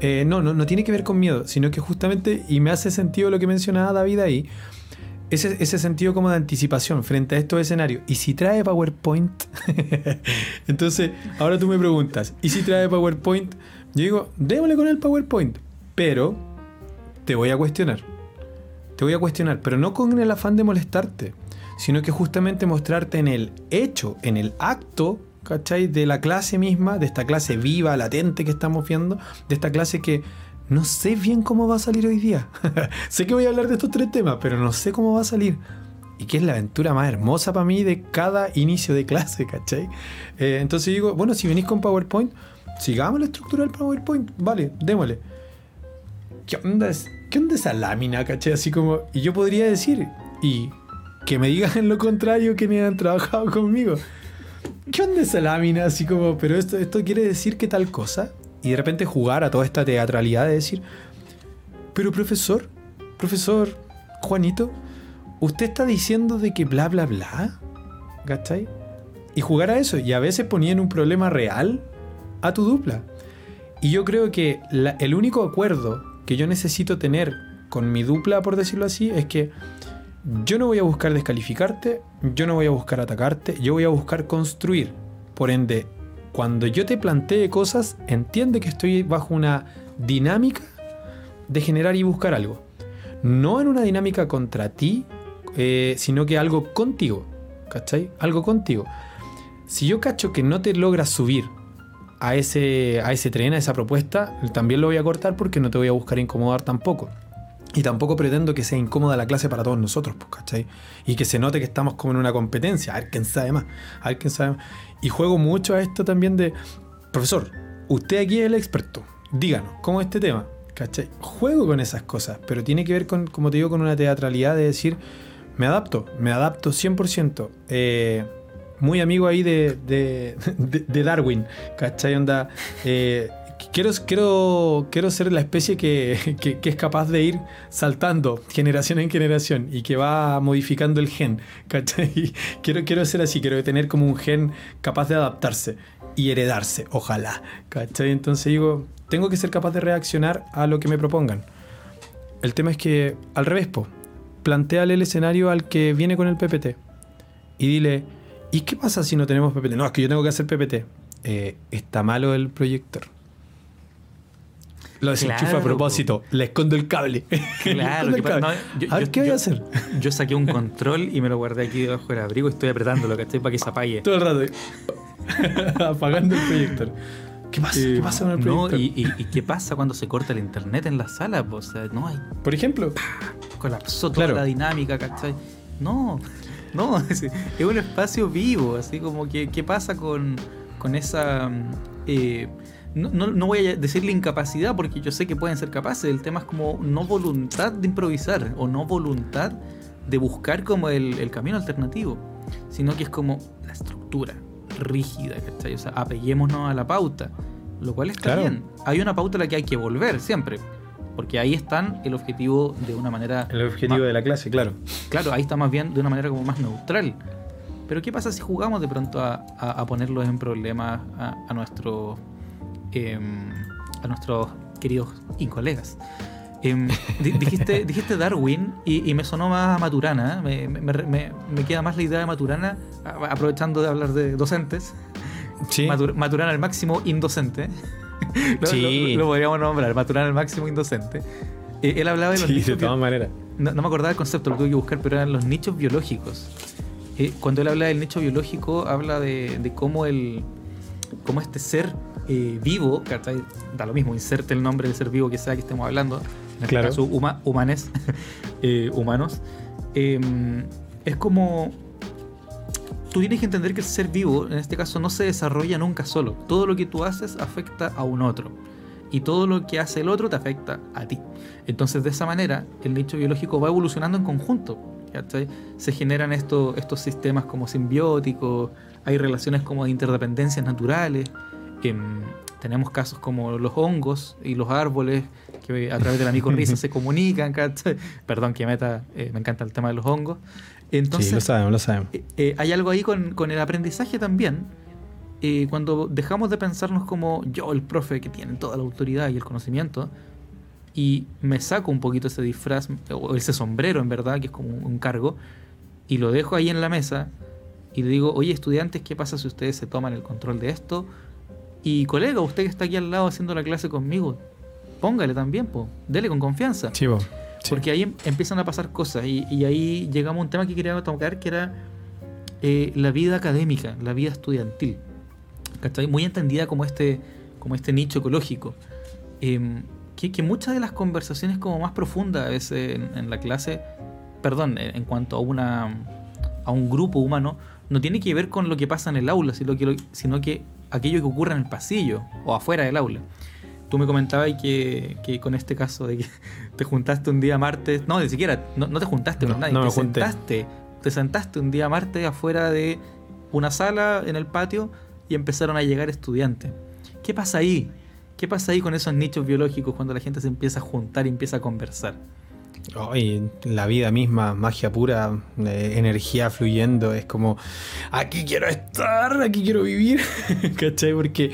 eh, no, no, no tiene que ver con miedo, sino que justamente, y me hace sentido lo que mencionaba David ahí, ese, ese sentido como de anticipación frente a estos escenarios. ¿Y si trae PowerPoint? Entonces, ahora tú me preguntas, ¿y si trae PowerPoint? Yo digo, démosle con el PowerPoint, pero te voy a cuestionar. Te voy a cuestionar, pero no con el afán de molestarte, sino que justamente mostrarte en el hecho, en el acto, ¿cachai? De la clase misma, de esta clase viva, latente que estamos viendo, de esta clase que no sé bien cómo va a salir hoy día. sé que voy a hablar de estos tres temas, pero no sé cómo va a salir. Y que es la aventura más hermosa para mí de cada inicio de clase, ¿cachai? Eh, entonces digo, bueno, si venís con PowerPoint, sigamos la estructura del PowerPoint, vale, démosle. ¿Qué onda, es, ¿Qué onda esa lámina, cachai? Así como, y yo podría decir, y que me digan lo contrario que me han trabajado conmigo. ¿Qué onda esa lámina? Así como, pero esto, esto quiere decir que tal cosa. Y de repente jugar a toda esta teatralidad de decir, pero profesor, profesor Juanito, usted está diciendo de que bla, bla, bla. ¿Cachai? Y jugar a eso. Y a veces ponían un problema real a tu dupla. Y yo creo que el único acuerdo que yo necesito tener con mi dupla, por decirlo así, es que yo no voy a buscar descalificarte, yo no voy a buscar atacarte, yo voy a buscar construir. Por ende, cuando yo te plantee cosas, entiende que estoy bajo una dinámica de generar y buscar algo. No en una dinámica contra ti, eh, sino que algo contigo. ¿Cachai? Algo contigo. Si yo cacho que no te logras subir a ese, a ese tren, a esa propuesta, también lo voy a cortar porque no te voy a buscar incomodar tampoco. Y tampoco pretendo que sea incómoda la clase para todos nosotros, pues, ¿cachai? Y que se note que estamos como en una competencia, a ver quién sabe más, a ver quién sabe más. Y juego mucho a esto también de, profesor, usted aquí es el experto, díganos, ¿cómo es este tema? ¿Cachai? Juego con esas cosas, pero tiene que ver con, como te digo, con una teatralidad de decir, me adapto, me adapto 100%. Eh, muy amigo ahí de, de, Darwin, ¿cachai? Onda, eh, quiero, quiero, quiero ser la especie que, es capaz de ir saltando generación en generación y que va modificando el gen. ¿cachai? Quiero, quiero ser así, quiero tener como un gen capaz de adaptarse y heredarse, ojalá. ¿cachai? Entonces digo, tengo que ser capaz de reaccionar a lo que me propongan. El tema es que, al revés, po, planteale el escenario al que viene con el PPT y dile, ¿y qué pasa si no tenemos PPT? No, es que yo tengo que hacer PPT. Eh, está malo el proyector. Lo desenchufa a propósito. Le escondo el cable. Claro. a ver, ¿qué voy a hacer? Yo saqué un control y me lo guardé aquí debajo del abrigo y estoy apretándolo, ¿cachai? Para que se apague. Todo el rato. Apagando el proyector. ¿Qué pasa? ¿Qué eh, pasa con el proyector? No, y, qué pasa cuando se corta el internet en la sala? Pues, o sea, no hay. Por ejemplo. colapsó toda la dinámica, ¿cachai? No. No, es, un espacio vivo, así como que qué pasa con, con esa eh, no, no, voy a decirle incapacidad porque yo sé que pueden ser capaces. El tema es como no voluntad de improvisar o no voluntad de buscar como el, camino alternativo, sino que es como la estructura rígida, ¿cachai? O sea, apeguémonos a la pauta, lo cual está bien. Hay una pauta a la que hay que volver siempre, porque ahí están el objetivo de una manera... El objetivo de la clase, claro. Claro, ahí está más bien de una manera como más neutral. Pero ¿qué pasa si jugamos de pronto a, a, ponerlos en problemas a, a nuestros Em, a nuestros queridos y colegas. Em, dijiste, dijiste Darwin y, me sonó más a Maturana. ¿eh? Me, queda más la idea de Maturana, aprovechando de hablar de docentes. Maturana al máximo indocente. lo, sí. lo, podríamos nombrar, Maturana al máximo indocente. Eh, él hablaba de los nichos. De todas maneras. No, me acordaba el concepto, lo tuve que buscar, pero eran los nichos biológicos. Eh, cuando él habla del nicho biológico, habla de, de cómo, el, cómo este ser eh, vivo, da lo mismo, inserte el nombre del ser vivo que sea que estemos hablando, en este caso humanes, eh, humanos, em, es como tú tienes que entender que el ser vivo, en este caso, no se desarrolla nunca solo. Todo lo que tú haces afecta a un otro. Y todo lo que hace el otro te afecta a ti. Entonces, de esa manera, el nicho biológico va evolucionando en conjunto. Se generan estos, estos sistemas como simbióticos, hay relaciones como de interdependencias naturales tenemos casos como los hongos y los árboles que a través de la micorriza se comunican. Perdón que meta, eh, me encanta el tema de los hongos. Entonces, sí, lo sabemos, lo sabemos. Eh, eh, hay algo ahí con, con el aprendizaje también. cuando dejamos de pensarnos como yo, el profe que tiene toda la autoridad y el conocimiento, y me saco un poquito ese disfraz, o ese sombrero en verdad, que es como un cargo, y lo dejo ahí en la mesa, y le digo, oye estudiantes, ¿qué pasa si ustedes se toman el control de esto? Y colega, usted que está aquí al lado haciendo la clase conmigo, póngale también, po. dele con confianza. Sí, Porque ahí em- empiezan a pasar cosas y, y ahí llegamos a un tema que quería tocar que era eh, la vida académica, la vida estudiantil. ¿Cachai? Muy entendida como este, como este nicho ecológico. Em, que, que muchas de las conversaciones como más profundas a veces en, en la clase, perdón, en, en cuanto a una a un grupo humano, no tiene que ver con lo que pasa en el aula, sino que, lo- sino que aquello que ocurre en el pasillo o afuera del aula. Tú me comentabas que, que con este caso de que te juntaste un día martes, no, ni siquiera, no, no te juntaste No, con nadie, no te sentaste, te sentaste un día martes afuera de una sala en el patio y empezaron a llegar estudiantes. ¿Qué pasa ahí? ¿Qué pasa ahí con esos nichos biológicos cuando la gente se empieza a juntar y empieza a conversar? Ay, la vida misma, magia pura, eh, energía fluyendo, es como, aquí quiero estar, aquí quiero vivir, ¿cachai? Porque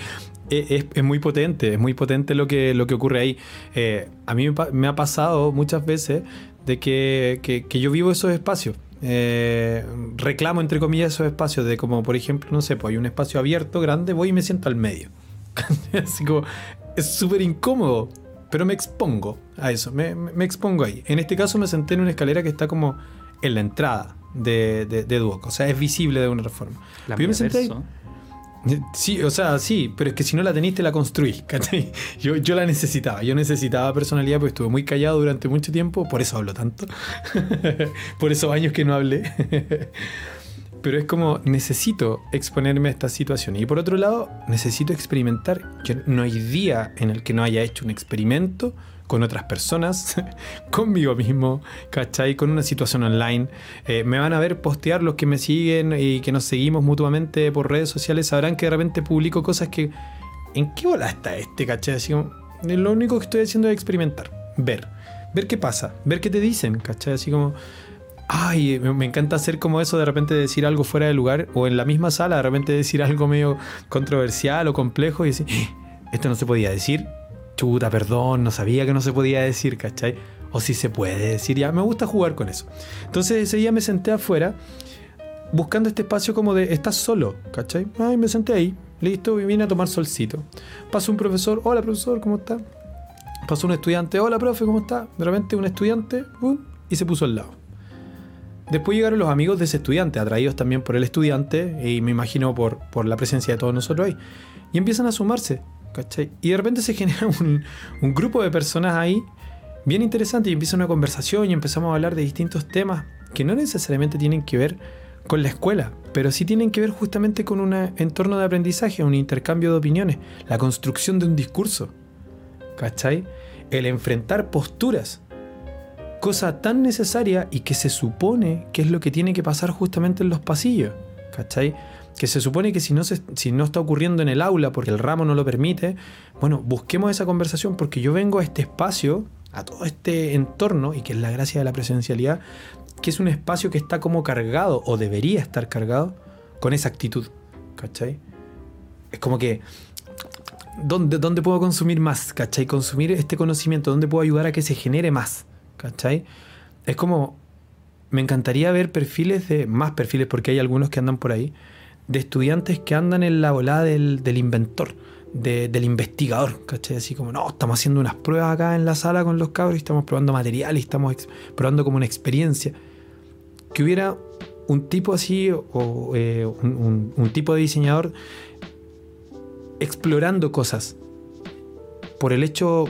eh, es, es muy potente, es muy potente lo que, lo que ocurre ahí. Eh, a mí me, ha pasado muchas veces de que, que- que yo vivo esos espacios. Eh, reclamo entre comillas esos espacios de como por ejemplo no sé pues hay un espacio abierto grande voy y me siento al medio así como es súper incómodo pero me expongo a eso, me, expongo ahí. En este caso me senté en una escalera que está como en la entrada de, de, de Duoc, o sea, es visible de alguna forma. La yo me senté ahí. Sí, o sea, sí, pero es que si no la tenís, te la construís, ¿cachai? Yo, yo la necesitaba, yo necesitaba personalidad porque estuve muy callado durante mucho tiempo, por eso hablo tanto, por esos años que no hablé. Pero es como, necesito exponerme a esta situación. Y por otro lado, necesito experimentar. Yo, no hay día en el que no haya hecho un experimento con otras personas, conmigo mismo, ¿cachai? Con una situación online. Eh, me van a ver postear los que me siguen y que nos seguimos mutuamente por redes sociales. Sabrán que de repente publico cosas que... ¿En qué bola está este, cachai? Así como, lo único que estoy haciendo es experimentar, ver. Ver qué pasa, ver qué te dicen, ¿cachai? Así como... Ay, me encanta hacer como eso de repente decir algo fuera de lugar o en la misma sala de repente decir algo medio controversial o complejo y decir, "Ah, esto no se podía decir, chuta, perdón, no sabía que no se podía decir, ¿cachai? O si se puede decir, ya, me gusta jugar con eso. Entonces ese día me senté afuera buscando este espacio como de, estás solo, ¿cachai? Ay, me senté ahí, listo, vine a tomar solcito. Pasó un profesor, hola profesor, ¿cómo está? Pasó un estudiante, hola profe, ¿cómo está? De repente un estudiante, y se puso al lado. Después llegaron los amigos de ese estudiante, atraídos también por el estudiante y me imagino por, por la presencia de todos nosotros ahí. Y empiezan a sumarse, Y de repente se genera un, un grupo de personas ahí bien interesante y empieza una conversación y empezamos a hablar de distintos temas que no necesariamente tienen que ver con la escuela, pero sí tienen que ver justamente con un entorno de aprendizaje, un intercambio de opiniones, la construcción de un discurso, ¿cachai? El enfrentar posturas cosa tan necesaria y que se supone que es lo que tiene que pasar justamente en los pasillos, ¿cachai? Que se supone que si no, se- si no está ocurriendo en el aula porque el ramo no lo permite, bueno, busquemos esa conversación porque yo vengo a este espacio, a todo este entorno, y que es la gracia de la presencialidad, que es un espacio que está como cargado, o debería estar cargado, con esa actitud, ¿cachai? Es como que ¿dónde, dónde puedo consumir más? ¿Cachai? Consumir este conocimiento, ¿dónde puedo ayudar a que se genere más? ¿Cachai? Es como, me encantaría ver perfiles de, más perfiles, porque hay algunos que andan por ahí, de estudiantes que andan en la volada del, del inventor, de- del investigador, ¿cachai? Así como, no, estamos haciendo unas pruebas acá en la sala con los cabros y estamos probando material y estamos probando como una experiencia. Que hubiera un tipo así o eh, un, un- un tipo de diseñador explorando cosas por el hecho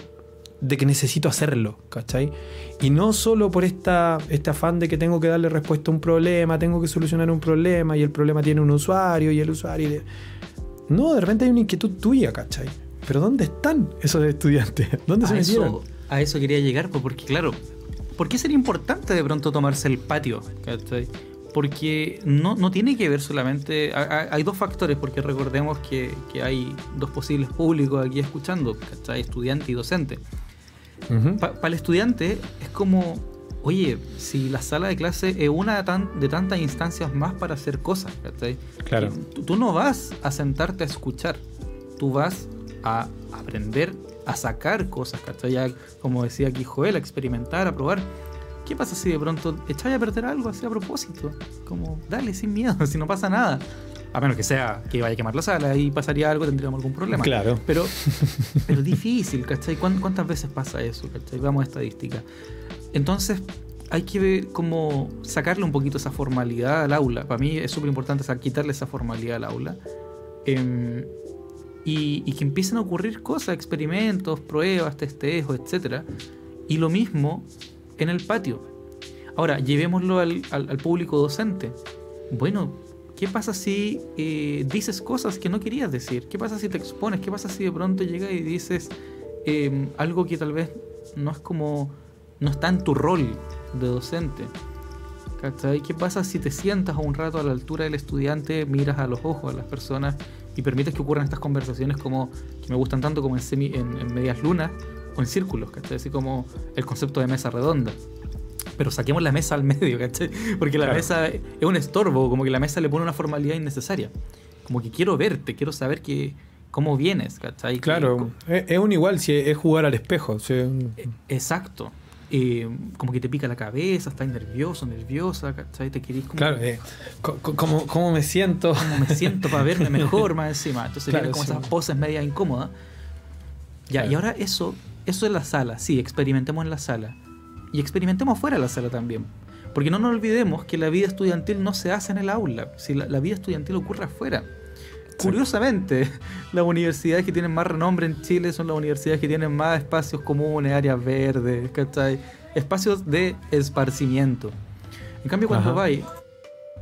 de que necesito hacerlo, ¿cachai? Y no solo por esta, este afán de que tengo que darle respuesta a un problema, tengo que solucionar un problema y el problema tiene un usuario y el usuario... de- No, de repente hay una inquietud tuya, ¿cachai? Pero ¿dónde están esos estudiantes? ¿Dónde se a metieron? eso, a eso quería llegar, porque claro, ¿por qué sería importante de pronto tomarse el patio? ¿cachai? Porque no, no tiene que ver solamente. ha- ha- Hay dos factores, porque recordemos que, que hay dos posibles públicos aquí escuchando, ¿cachai? Estudiante y docente. Ujú. Para el estudiante es como, oye, si la sala de clase es una de, tan- de tantas instancias más para hacer cosas, ¿cachai? Claro. Tú, tú no vas a sentarte a escuchar, tú vas a aprender a sacar cosas, ¿cachai? Ya, como decía aquí Joel, a experimentar, a probar. ¿Qué pasa si de pronto echáis a perder algo así a propósito? Como, dale, sin miedo, si no pasa nada. A menos que sea que vaya a quemar la sala y pasaría algo, tendríamos algún problema. Claro. Pero, pero difícil, ¿cachai? ¿Cuán- ¿Cuántas veces pasa eso? ¿cachai? Vamos a estadística. entonces hay que ver cómo sacarle un poquito esa formalidad al aula. Para mí es súper importante quitarle esa formalidad al aula. Em, y, que empiecen a ocurrir cosas, experimentos, pruebas, testejos, etc. Y lo mismo en el patio. Ahora, llevémoslo al, público docente. Bueno, ¿qué pasa si eh, dices cosas que no querías decir? ¿Qué pasa si te expones? ¿Qué pasa si de pronto llegas y dices em, algo que tal vez no es como no está en tu rol de docente. ¿Cachai? ¿Qué pasa si te sientas un rato a la altura del estudiante, miras a los ojos a las personas y permites que ocurran estas conversaciones como que me gustan tanto como en, en, medias lunas o en círculos, ¿cachai? Así como el concepto de mesa redonda. Pero saquemos la mesa al medio, ¿cachai? Porque la mesa es un estorbo, como que la mesa le pone una formalidad innecesaria. Como que quiero verte, quiero saber que, cómo vienes, ¿cachai? Claro, es, un igual si es jugar al espejo. Exacto. Eh, como que te pica la cabeza, estás nervioso, nerviosa, ¿cachai? Te querís como... Claro, eh, ¿cómo, me siento? ¿Cómo me siento para verme mejor más encima? Entonces claro, como esas poses media incómodas. Ya, y ahora eso, eso es la sala, sí, experimentemos en la sala. Y experimentemos fuera de la sala también. Porque no nos olvidemos que la vida estudiantil no se hace en el aula, si la vida estudiantil ocurre afuera. Curiosamente, las universidades que tienen más renombre en Chile son las universidades que tienen más espacios comunes, áreas verdes, ¿cachai? Espacios de esparcimiento. En cambio, cuando vas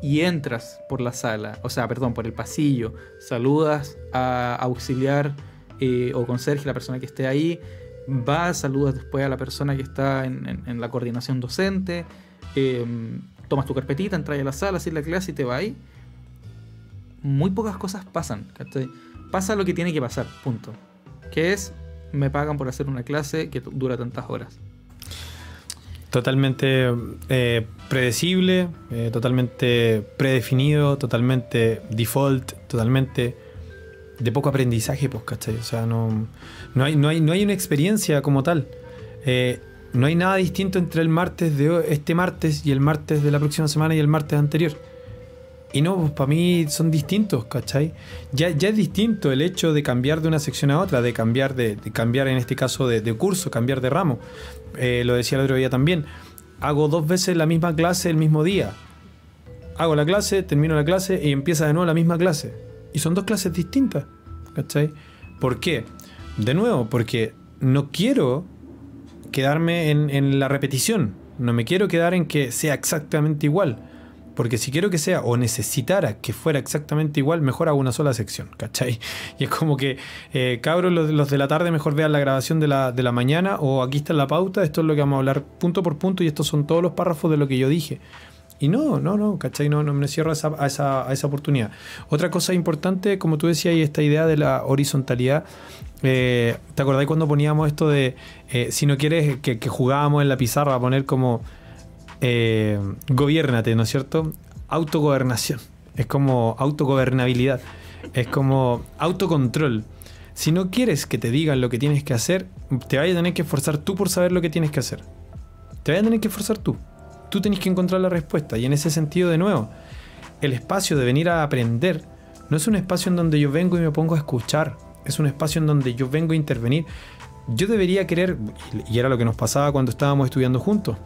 y entras por la sala, o sea, perdón, por el pasillo, saludas a auxiliar eh, o conserje, la persona que esté ahí, vas, saludas después a la persona que está en, la coordinación docente, em, tomas tu carpetita, entras a la sala, haces la clase y te vas ahí muy pocas cosas pasan. Pasa lo que tiene que pasar, punto. Que es, me pagan por hacer una clase que dura tantas horas. Totalmente eh, predecible, eh, totalmente predefinido, totalmente default, totalmente de poco aprendizaje, pues, ¿cachai? O sea, no, no, hay, no, hay, no hay una experiencia como tal. Eh, no hay nada distinto entre el martes de este martes y el martes de la próxima semana y el martes anterior. Y no, pues para mí son distintos, ¿cachai? Ya, ya es distinto el hecho de cambiar de una sección a otra, de cambiar, de, cambiar en este caso de, curso, cambiar de ramo. Eh, lo decía el otro día también. Hago dos veces la misma clase el mismo día. Hago la clase, termino la clase y empieza de nuevo la misma clase. Y son dos clases distintas, ¿cachai? ¿Por qué? De nuevo, porque no quiero quedarme en, la repetición. No me quiero quedar en que sea exactamente igual porque si quiero que sea o necesitara que fuera exactamente igual, mejor hago una sola sección, ¿cachai? Y es como que, eh, cabros, los, de la tarde mejor vean la grabación de la, de la mañana o aquí está la pauta, esto es lo que vamos a hablar punto por punto y estos son todos los párrafos de lo que yo dije. Y no, no, no, ¿cachai? No, no me cierro a esa, a oportunidad. Otra cosa importante, como tú decías, y esta idea de la horizontalidad, eh, ¿te acordáis cuando poníamos esto de, eh, si no quieres que, que jugábamos en la pizarra a poner como eh, ¿no es cierto? Autogobernación. Es como autogobernabilidad. Es como autocontrol. Si no quieres que te digan lo que tienes que hacer, te vayas a tener que esforzar tú por saber lo que tienes que hacer. Te vayas a tener que esforzar tú. Tú tenés que encontrar la respuesta. Y en ese sentido, de nuevo, el espacio de venir a aprender no es un espacio en donde yo vengo y me pongo a escuchar. Es un espacio en donde yo vengo a intervenir. Yo debería querer, y era lo que nos pasaba cuando estábamos estudiando juntos,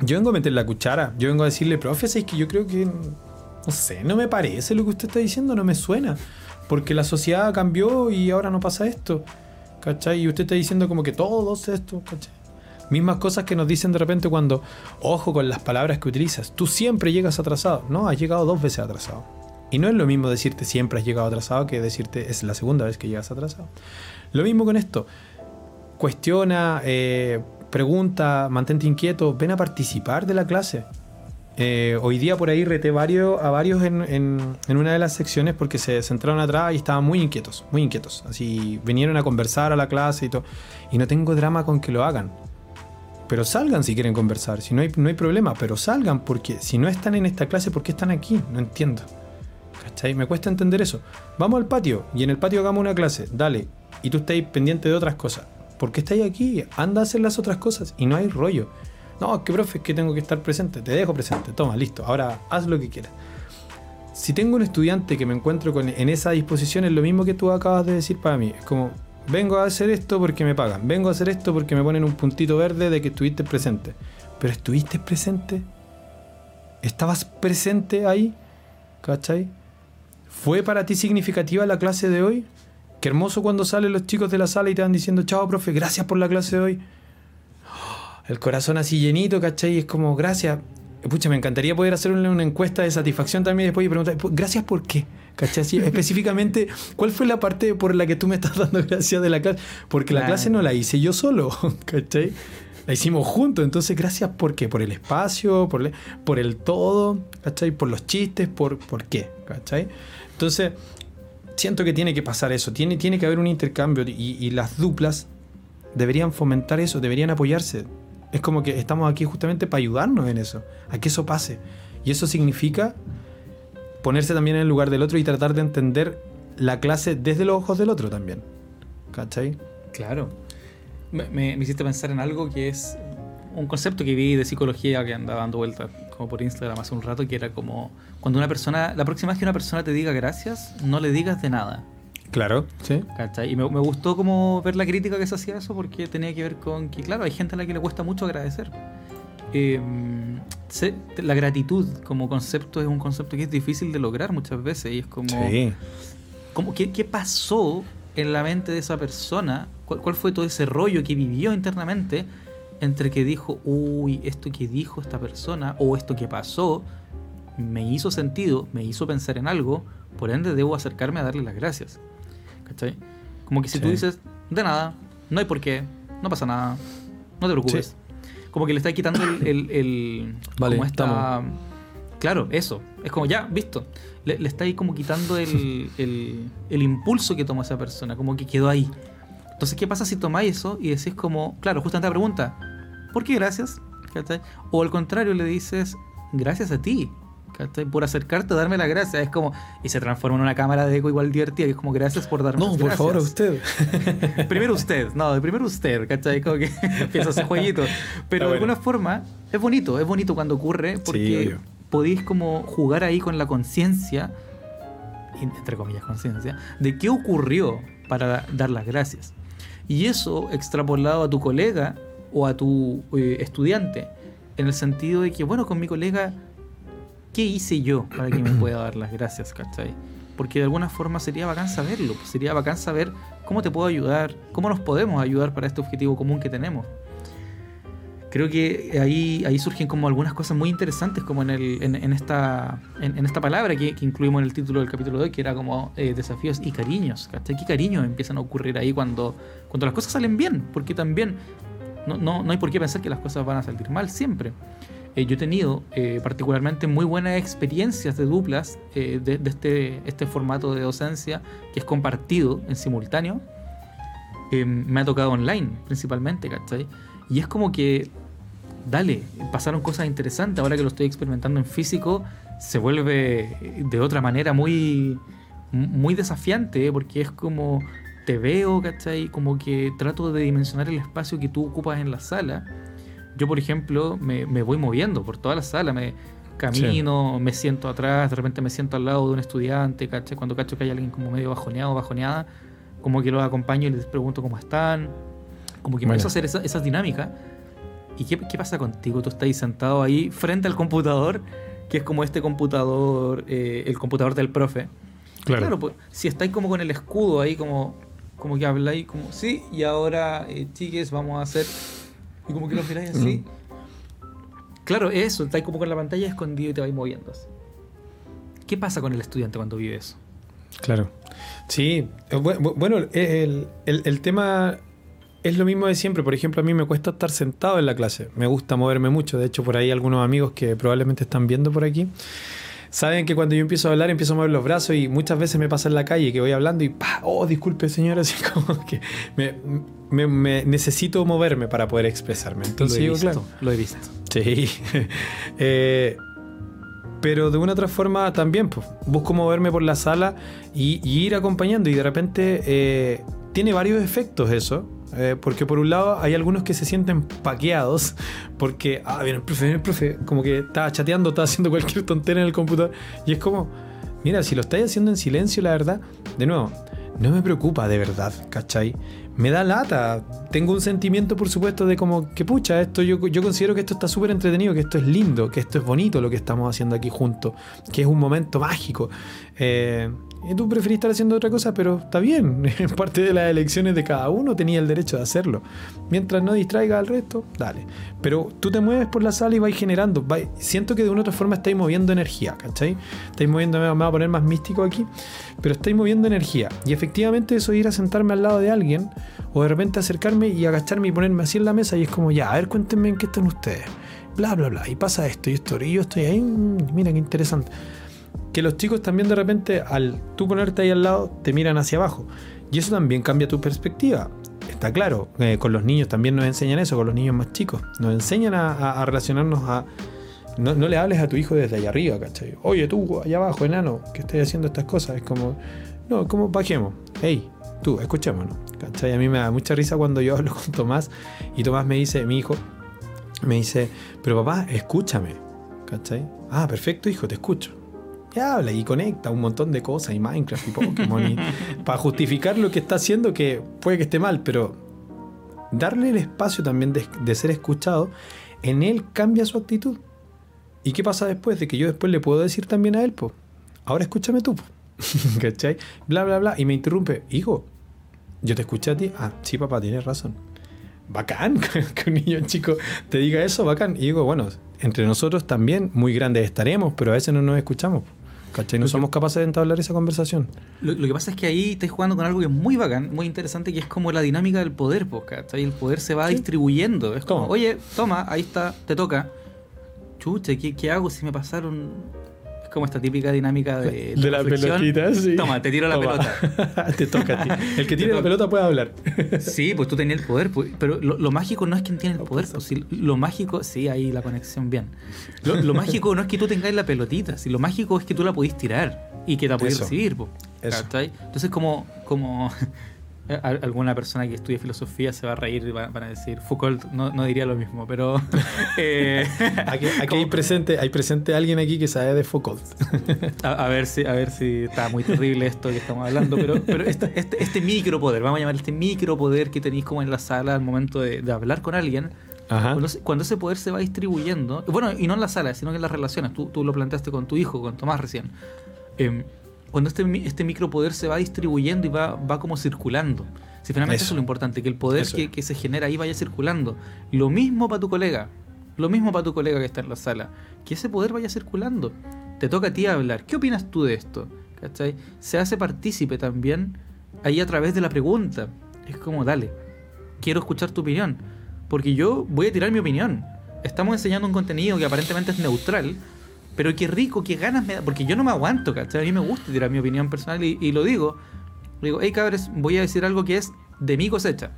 yo vengo a meter la cuchara. Yo vengo a decirle, profe, es que yo creo que. No sé, no me parece lo que usted está diciendo, no me suena. Porque la sociedad cambió y ahora no pasa esto. ¿Cachai? Y usted está diciendo como que todos esto, ¿cachai? Mismas cosas que nos dicen de repente cuando, ojo con las palabras que utilizas. Tú siempre llegas atrasado. No, has llegado dos veces atrasado. Y no es lo mismo decirte siempre has llegado atrasado que decirte es la segunda vez que llegas atrasado. Lo mismo con esto. Cuestiona, eh, pregunta, mantente inquieto, ven a participar de la clase. Eh, hoy día por ahí reté varios, a varios en, una de las secciones porque se sentaron atrás y estaban muy inquietos, muy inquietos. Así vinieron a conversar a la clase y todo. Y no tengo drama con que lo hagan. Pero salgan si quieren conversar, si no hay, no hay problema, pero salgan porque si no están en esta clase, ¿por qué están aquí? No entiendo. ¿Cachai? Me cuesta entender eso. Vamos al patio y en el patio hagamos una clase, dale. Y tú estás pendiente de otras cosas. ¿Por qué estáis aquí? Anda a hacer las otras cosas y no hay rollo. No, que profe, es que tengo que estar presente. Te dejo presente. Toma, listo. Ahora haz lo que quieras. Si tengo un estudiante que me encuentro con, en esa disposición, es lo mismo que tú acabas de decir para mí. Es como, Vengo a hacer esto porque me pagan. Vengo a hacer esto porque me ponen un puntito verde de que estuviste presente. Pero ¿estuviste presente? ¿Estabas presente ahí? ¿Cachai? ¿Fue para ti significativa la clase de hoy? Qué hermoso cuando salen los chicos de la sala y te van diciendo, chao, profe, gracias por la clase de hoy. El corazón así llenito, ¿cachai? Es como, gracias. Pucha, me encantaría poder hacerle una encuesta de satisfacción también después y preguntar, gracias por qué. ¿Cachai? específicamente, ¿cuál fue la parte por la que tú me estás dando gracias de la clase? Porque la clase no la hice yo solo, ¿cachai? La hicimos juntos, entonces gracias por qué, por el espacio, por, por el todo, ¿cachai? Por los chistes, por, por qué, ¿cachai? Entonces, siento que tiene que pasar eso, tiene, tiene que haber un intercambio y, las duplas deberían fomentar eso, deberían apoyarse. Es como que estamos aquí justamente para ayudarnos en eso, a que eso pase. Y eso significa ponerse también en el lugar del otro y tratar de entender la clase desde los ojos del otro también. ¿Cachai? Claro. Me, me, hiciste pensar en algo que es un concepto que vi de psicología que andaba dando vueltas como por Instagram hace un rato, que era como cuando una persona, la próxima vez que una persona te diga gracias, no le digas de nada. Claro, sí. ¿Cachai? Y me, me, gustó como ver la crítica que se hacía eso porque tenía que ver con que, claro, hay gente a la que le cuesta mucho agradecer. Eh, la gratitud como concepto es un concepto que es difícil de lograr muchas veces y es como, como ¿qué, ¿qué, pasó en la mente de esa persona? ¿Cuál, fue todo ese rollo que vivió internamente entre que dijo, uy, esto que dijo esta persona o esto que pasó me hizo sentido, me hizo pensar en algo, por ende debo acercarme a darle las gracias. ¿Cachai? Como que si tú dices, de nada, no hay por qué, no pasa nada, no te preocupes como que le está quitando el. el, vale, como esta, Claro, eso. Es como ya, visto. Le, está ahí como quitando el, el, impulso que tomó esa persona, como que quedó ahí. Entonces, ¿qué pasa si tomáis eso y decís como, claro, justamente la pregunta, ¿por qué gracias? O al contrario, le dices, gracias a ti. Por acercarte darme la gracia. Es como. Y se transforma en una cámara de eco igual divertida. Y es como, gracias por darme No, por favor, usted. primero usted. No, primero usted, ¿cachai? Como que empieza ese jueguito. Pero de alguna forma, es bonito. Es bonito cuando ocurre porque podéis como jugar ahí con la conciencia, entre comillas, conciencia, de qué ocurrió para dar las gracias. Y eso extrapolado a tu colega o a tu eh, estudiante, en el sentido de que, bueno, con mi colega ¿qué hice yo para que me pueda dar las gracias, ¿cachai? Porque de alguna forma sería bacán saberlo, pues, sería bacán saber cómo te puedo ayudar, cómo nos podemos ayudar para este objetivo común que tenemos. Creo que ahí, ahí surgen como algunas cosas muy interesantes, como en, el, en, esta, en, esta palabra que, incluimos en el título del capítulo de hoy, que era como eh, desafíos y cariños. ¿cachai? ¿Qué cariños empiezan a ocurrir ahí cuando, cuando las cosas salen bien? Porque también no, no, no hay por qué pensar que las cosas van a salir mal siempre. Eh, yo he tenido eh, particularmente muy buenas experiencias de duplas eh, de, este, este formato de docencia que es compartido en simultáneo. me ha tocado online principalmente, ¿cachai? Y es como que, dale, pasaron cosas interesantes. Ahora que lo estoy experimentando en físico, se vuelve de otra manera muy, muy desafiante, porque es como te veo, ¿cachai? Como que trato de dimensionar el espacio que tú ocupas en la sala yo, por ejemplo, me, voy moviendo por toda la sala, me camino, me siento atrás, de repente me siento al lado de un estudiante, ¿caché? Cuando cacho que hay alguien como medio bajoneado, bajoneada, como que los acompaño y les pregunto cómo están, como que me empiezo a hacer esas dinámicas. ¿Y qué, pasa contigo? Tú estás sentado ahí frente al computador, que es como este computador, eh, el computador del profe. Claro. pues si estáis como con el escudo ahí, como, como que habláis, como, sí, y ahora, eh, chiques, vamos a hacer y como que lo miráis así. Claro, eso, estáis como con la pantalla escondido y te vais moviendo. ¿Qué pasa con el estudiante cuando vive eso? Claro. Sí, eh, bueno, el, el, tema es lo mismo de siempre. Por ejemplo, a mí me cuesta estar sentado en la clase. Me gusta moverme mucho. De hecho, por ahí algunos amigos que probablemente están viendo por aquí saben que cuando yo empiezo a hablar empiezo a mover los brazos y muchas veces me pasa en la calle que voy hablando y ¡pah! oh disculpe señora así como que me, necesito moverme para poder expresarme. Entonces lo he visto, lo he visto. Sí. Eh, pero de una otra forma también pues, busco moverme por la sala y, ir acompañando. Y de repente eh, tiene varios efectos eso eh, porque por un lado hay algunos que se sienten paqueados porque, ah, viene el profe, viene el profe, como que está chateando, está haciendo cualquier tontera en el computador. Y es como, mira, si lo estáis haciendo en silencio, la verdad, de nuevo, no me preocupa de verdad, ¿cachai? Me da lata. Tengo un sentimiento, por supuesto, de como que pucha, esto yo, yo considero que esto está súper entretenido, que esto es lindo, que esto es bonito lo que estamos haciendo aquí juntos, que es un momento mágico. Eh, y tú preferís estar haciendo otra cosa, pero está bien. En parte de las elecciones de cada uno tenía el derecho de hacerlo. Mientras no distraiga al resto, dale. Pero tú te mueves por la sala y vais generando. siento que de una otra forma estáis moviendo energía, ¿cachai? Estáis moviendo, me voy a poner más místico aquí, pero estáis moviendo energía. Y efectivamente eso ir a sentarme al lado de alguien, o de repente acercarme y agacharme y ponerme así en la mesa y es como, ya, a ver, cuéntenme en qué están ustedes. Bla, bla, bla. Y pasa esto y esto. Y yo estoy ahí, mm, mira qué interesante que los chicos también de repente, al tú ponerte ahí al lado, te miran hacia abajo. Y eso también cambia tu perspectiva. Está claro, eh, con los niños también nos enseñan eso, con los niños más chicos. Nos enseñan a, relacionarnos a... No, le hables a tu hijo desde allá arriba, ¿cachai? Oye, tú, allá abajo, enano, que estás haciendo estas cosas. Es como, no, como bajemos. Hey, tú, escuchémonos. ¿cachai? A mí me da mucha risa cuando yo hablo con Tomás y Tomás me dice, mi hijo, me dice, pero papá, escúchame. ¿cachai? Ah, perfecto, hijo, te escucho habla y conecta un montón de cosas y Minecraft y Pokémon para justificar lo que está haciendo que puede que esté mal, pero darle el espacio también de, ser escuchado, en él cambia su actitud. ¿Y qué pasa después? De que yo después le puedo decir también a él, pues, ahora escúchame tú, ¿cachai? Bla, bla, bla, y me interrumpe, hijo, yo te escuché a ti, ah, sí papá, tienes razón. Bacán que un niño chico te diga eso, bacán. Y digo, bueno, entre nosotros también muy grandes estaremos, pero a veces no nos escuchamos. ¿Cachai? No somos capaces de entablar esa conversación. Lo, que pasa es que ahí estáis jugando con algo que es muy bacán, muy interesante, que es como la dinámica del poder, ¿cachai? El poder se va distribuyendo. Es como, oye, toma, ahí está, te toca. Chucha, ¿qué, ¿qué hago si me pasaron como esta típica dinámica de, de la pelotita, sí. Toma, te tiro la pelota. te toca a ti. El que tiene la pelota puede hablar. sí, pues tú tenías el poder. Pues, pero lo, mágico no es quien tiene el poder. Pues, lo mágico, sí, ahí la conexión bien. Lo, mágico no es que tú tengas la pelotita. Si lo mágico es que tú la podís tirar y que la podís recibir. Pues, Entonces, como, como alguna persona que estudie filosofía se va a reír y van a decir, Foucault no, diría lo mismo, pero... Eh, aquí, hay, presente, hay presente alguien aquí que sabe de Foucault. a, ver si, a ver si está muy terrible esto que estamos hablando, pero, pero este, este, este micropoder, vamos a llamar este micropoder que tenéis como en la sala al momento de, hablar con alguien, Cuando, ese poder se va distribuyendo, bueno, y no en la sala, sino que en las relaciones, tú, tú lo planteaste con tu hijo, con Tomás recién. Eh, cuando este, este micropoder se va distribuyendo y va, va como circulando. Si finalmente eso. es lo importante, que el poder que, que, se genera ahí vaya circulando. Lo mismo para tu colega, lo mismo para tu colega que está en la sala, que ese poder vaya circulando. Te toca a ti hablar. ¿Qué opinas tú de esto? ¿Cachai? Se hace partícipe también ahí a través de la pregunta. Es como, dale, quiero escuchar tu opinión. Porque yo voy a tirar mi opinión. Estamos enseñando un contenido que aparentemente es neutral, pero qué rico, qué ganas me da. Porque yo no me aguanto, ¿cachai? A mí me gusta tirar mi opinión personal y, lo digo. Digo, hey cabres, voy a decir algo que es de mi cosecha.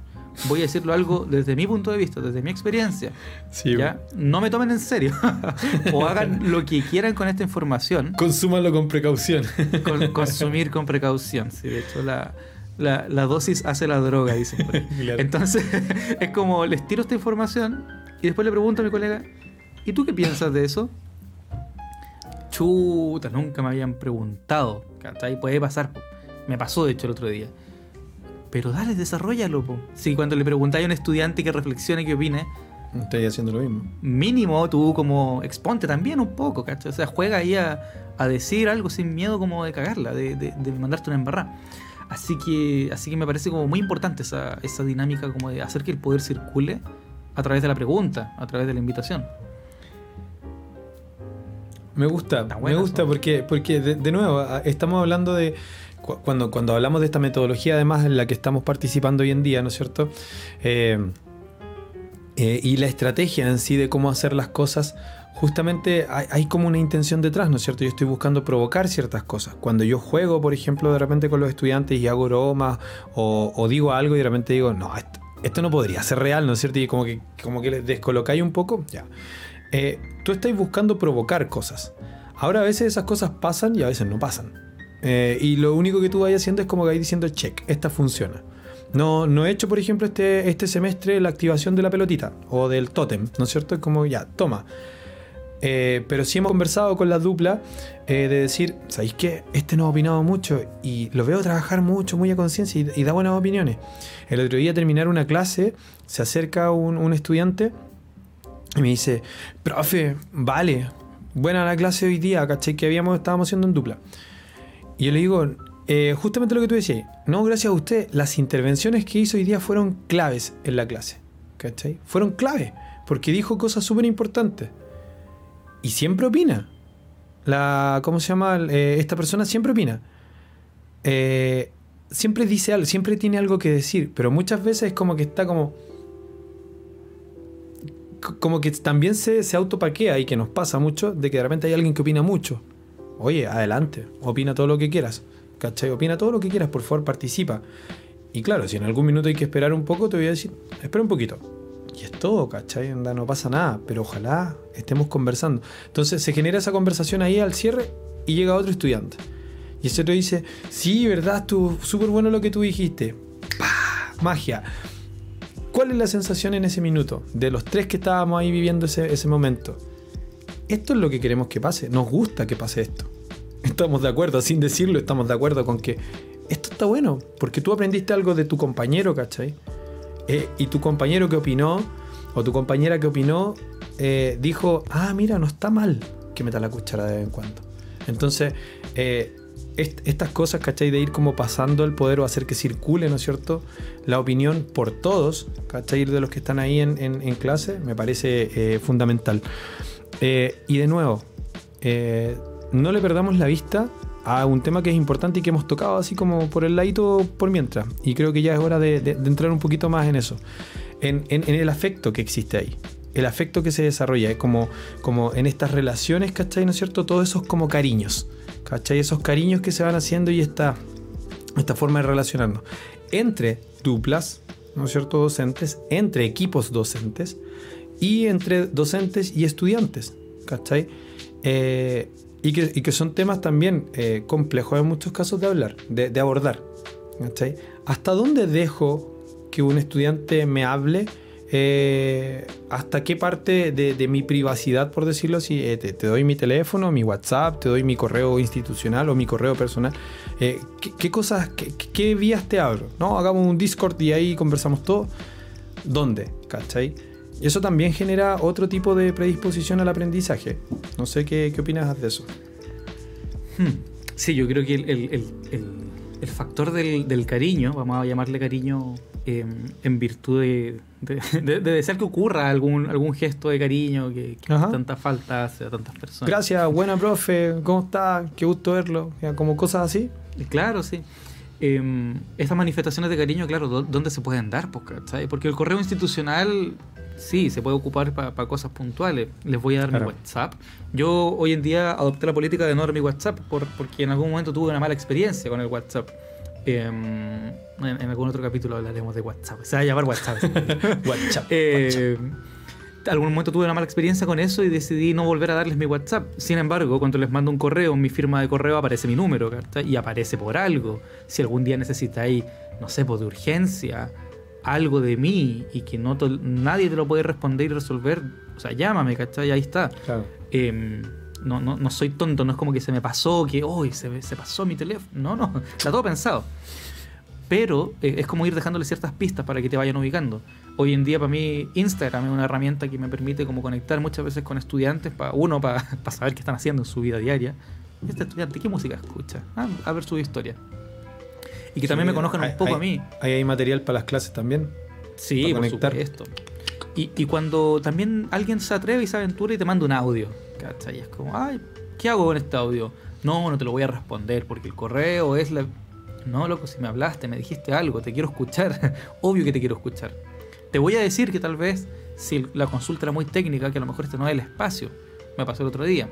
Voy a decirlo algo desde mi punto de vista, desde mi experiencia. Sí, ¿ya? No me tomen en serio. o hagan lo que quieran con esta información. Consúmanlo con precaución. consumir con precaución. Sí, de hecho, la, la, dosis hace la droga, dicen por ahí. Entonces, es como les tiro esta información y después le pregunto a mi colega, ¿y tú qué piensas de eso? Chuta, nunca me habían preguntado. ¿Cachai? Puede pasar. Me pasó, de hecho, el otro día. Pero dale, desarrollalo. Po. Si cuando le preguntáis a un estudiante que reflexione, que opine. Estoy haciendo lo mismo. Mínimo, tú como exponte también un poco, ¿cachai? O sea, juega ahí a, decir algo sin miedo como de cagarla, de, de, mandarte una embarrada. Así que, así que me parece como muy importante esa, esa dinámica como de hacer que el poder circule a través de la pregunta, a través de la invitación. Me gusta, me gusta porque, porque de, nuevo, estamos hablando de, cuando, cuando hablamos de esta metodología además en la que estamos participando hoy en día, ¿no es cierto? Eh, eh, y la estrategia en sí de cómo hacer las cosas, justamente hay, como una intención detrás, ¿no es cierto? Yo estoy buscando provocar ciertas cosas. Cuando yo juego, por ejemplo, de repente con los estudiantes y hago bromas o, digo algo y de repente digo, no, esto, no podría ser real, ¿no es cierto? Y como que, como que les descolocáis un poco, ya. Eh, tú estás buscando provocar cosas. Ahora a veces esas cosas pasan y a veces no pasan. Eh, y lo único que tú vayas haciendo es como que vais diciendo, check, esta funciona. No, no he hecho, por ejemplo, este, este semestre la activación de la pelotita o del tótem, ¿no es cierto? Es como, ya, toma. Eh, pero sí hemos conversado con la dupla eh, de decir, ¿sabéis qué? Este no ha opinado mucho y lo veo trabajar mucho, muy a conciencia y, da buenas opiniones. El otro día terminar una clase, se acerca un, estudiante y me dice, profe, vale, buena la clase hoy día, ¿cachai? Que habíamos, estábamos haciendo en dupla. Y yo le digo, eh, justamente lo que tú decías, no, gracias a usted, las intervenciones que hizo hoy día fueron claves en la clase, ¿cachai? Fueron claves, porque dijo cosas súper importantes y siempre opina. La, ¿Cómo se llama? Eh, esta persona siempre opina. Eh, siempre dice algo, siempre tiene algo que decir, pero muchas veces es como que está como... Como que también se, se autopaquea y que nos pasa mucho de que de repente hay alguien que opina mucho. Oye, adelante, opina todo lo que quieras. ¿Cachai? Opina todo lo que quieras, por favor, participa. Y claro, si en algún minuto hay que esperar un poco, te voy a decir, espera un poquito y es todo, ¿cachai? no pasa nada, pero ojalá estemos conversando. Entonces se genera esa conversación ahí al cierre y llega otro estudiante. Y ese otro dice, sí, verdad, estuvo súper bueno lo que tú dijiste. ¡Pah! Magia. ¿Cuál es la sensación en ese minuto? De los tres que estábamos ahí viviendo ese, ese momento. Esto es lo que queremos que pase. Nos gusta que pase esto. Estamos de acuerdo, sin decirlo, estamos de acuerdo con que esto está bueno. Porque tú aprendiste algo de tu compañero, ¿cachai? Eh, y tu compañero que opinó, o tu compañera que opinó, eh, dijo, ah, mira, no está mal que meta la cuchara de vez en cuando. Entonces, eh, estas cosas, ¿cachai? De ir como pasando el poder o hacer que circule, ¿no es cierto? La opinión por todos, ¿cachai? De los que están ahí en, clase, me parece fundamental. y de nuevo, no le perdamos la vista a un tema que es importante y que hemos tocado así como por el ladito por mientras. Y creo que ya es hora de, entrar un poquito más en eso. En, el afecto que existe ahí. El afecto que se desarrolla, es como, como en estas relaciones, ¿cachai? ¿No es cierto? Todos esos como cariños, ¿cachai? Esos cariños que se van haciendo y esta, esta forma de relacionarnos. Entre duplas, ¿no es cierto? Docentes, entre equipos docentes y entre docentes y estudiantes, ¿cachai? Eh, y que, son temas también eh, complejos en muchos casos de hablar, de, abordar. ¿Hasta dónde dejo que un estudiante me hable? Eh, ¿Hasta qué parte de, mi privacidad, por decirlo así, eh, te, doy mi teléfono, mi WhatsApp, te doy mi correo institucional o mi correo personal? ¿qué, cosas, qué, vías te abro? ¿No? Hagamos un Discord y ahí conversamos todo. ¿Dónde? ¿Cachai? Eso también genera otro tipo de predisposición al aprendizaje. No sé qué, opinas de eso. Hmm. Sí, yo creo que el, factor del, cariño, vamos a llamarle cariño em, en virtud de, desear que ocurra algún, algún gesto de cariño que, tanta falta hace a tantas personas. Gracias, buena profe, ¿cómo está? Qué gusto verlo. Como cosas así. Claro, sí. Eh, estas manifestaciones de cariño, claro, ¿dónde se pueden dar? Pues, Porque el correo institucional Sí, se puede ocupar para cosas puntuales. Les voy a dar mi WhatsApp. Yo hoy en día adopté la política de no dar mi WhatsApp por, porque en algún momento tuve una mala experiencia con el WhatsApp. Em, en, algún otro capítulo hablaremos de WhatsApp. Se va a llamar WhatsApp. WhatsApp. Eh, algún momento tuve una mala experiencia con eso y decidí no volver a darles mi WhatsApp. Sin embargo, cuando les mando un correo, en mi firma de correo aparece mi número, Y aparece por algo. Si algún día necesitáis, no sé, por pues, de urgencia, algo de mí y que no nadie te lo puede responder y resolver, o sea, llámame, ¿cachai? Ahí está. Em, no, no, no, soy tonto, no es como que se me pasó, que hoy se, se, pasó mi teléfono. No, no, está todo pensado. Pero eh, es como ir dejándole ciertas pistas para que te vayan ubicando. Hoy en día para mí Instagram es una herramienta que me permite como conectar muchas veces con estudiantes, para uno, para, saber qué están haciendo en su vida diaria. Este estudiante, ¿qué música escucha? Ah, a ver su historia y que también me conozcan un poco a mí. Ahí hay material para las clases también. Sí, por supuesto. Y, y cuando también alguien se atreve y se aventura y te manda un audio, ¿cachai? Y es como, ay, ¿qué hago con este audio? No, no te lo voy a responder porque el correo es la... No, loco, si me hablaste, me dijiste algo, te quiero escuchar. Obvio que te quiero escuchar. Te voy a decir que tal vez, si la consulta era muy técnica, que a lo mejor este no es el espacio. Me pasó el otro día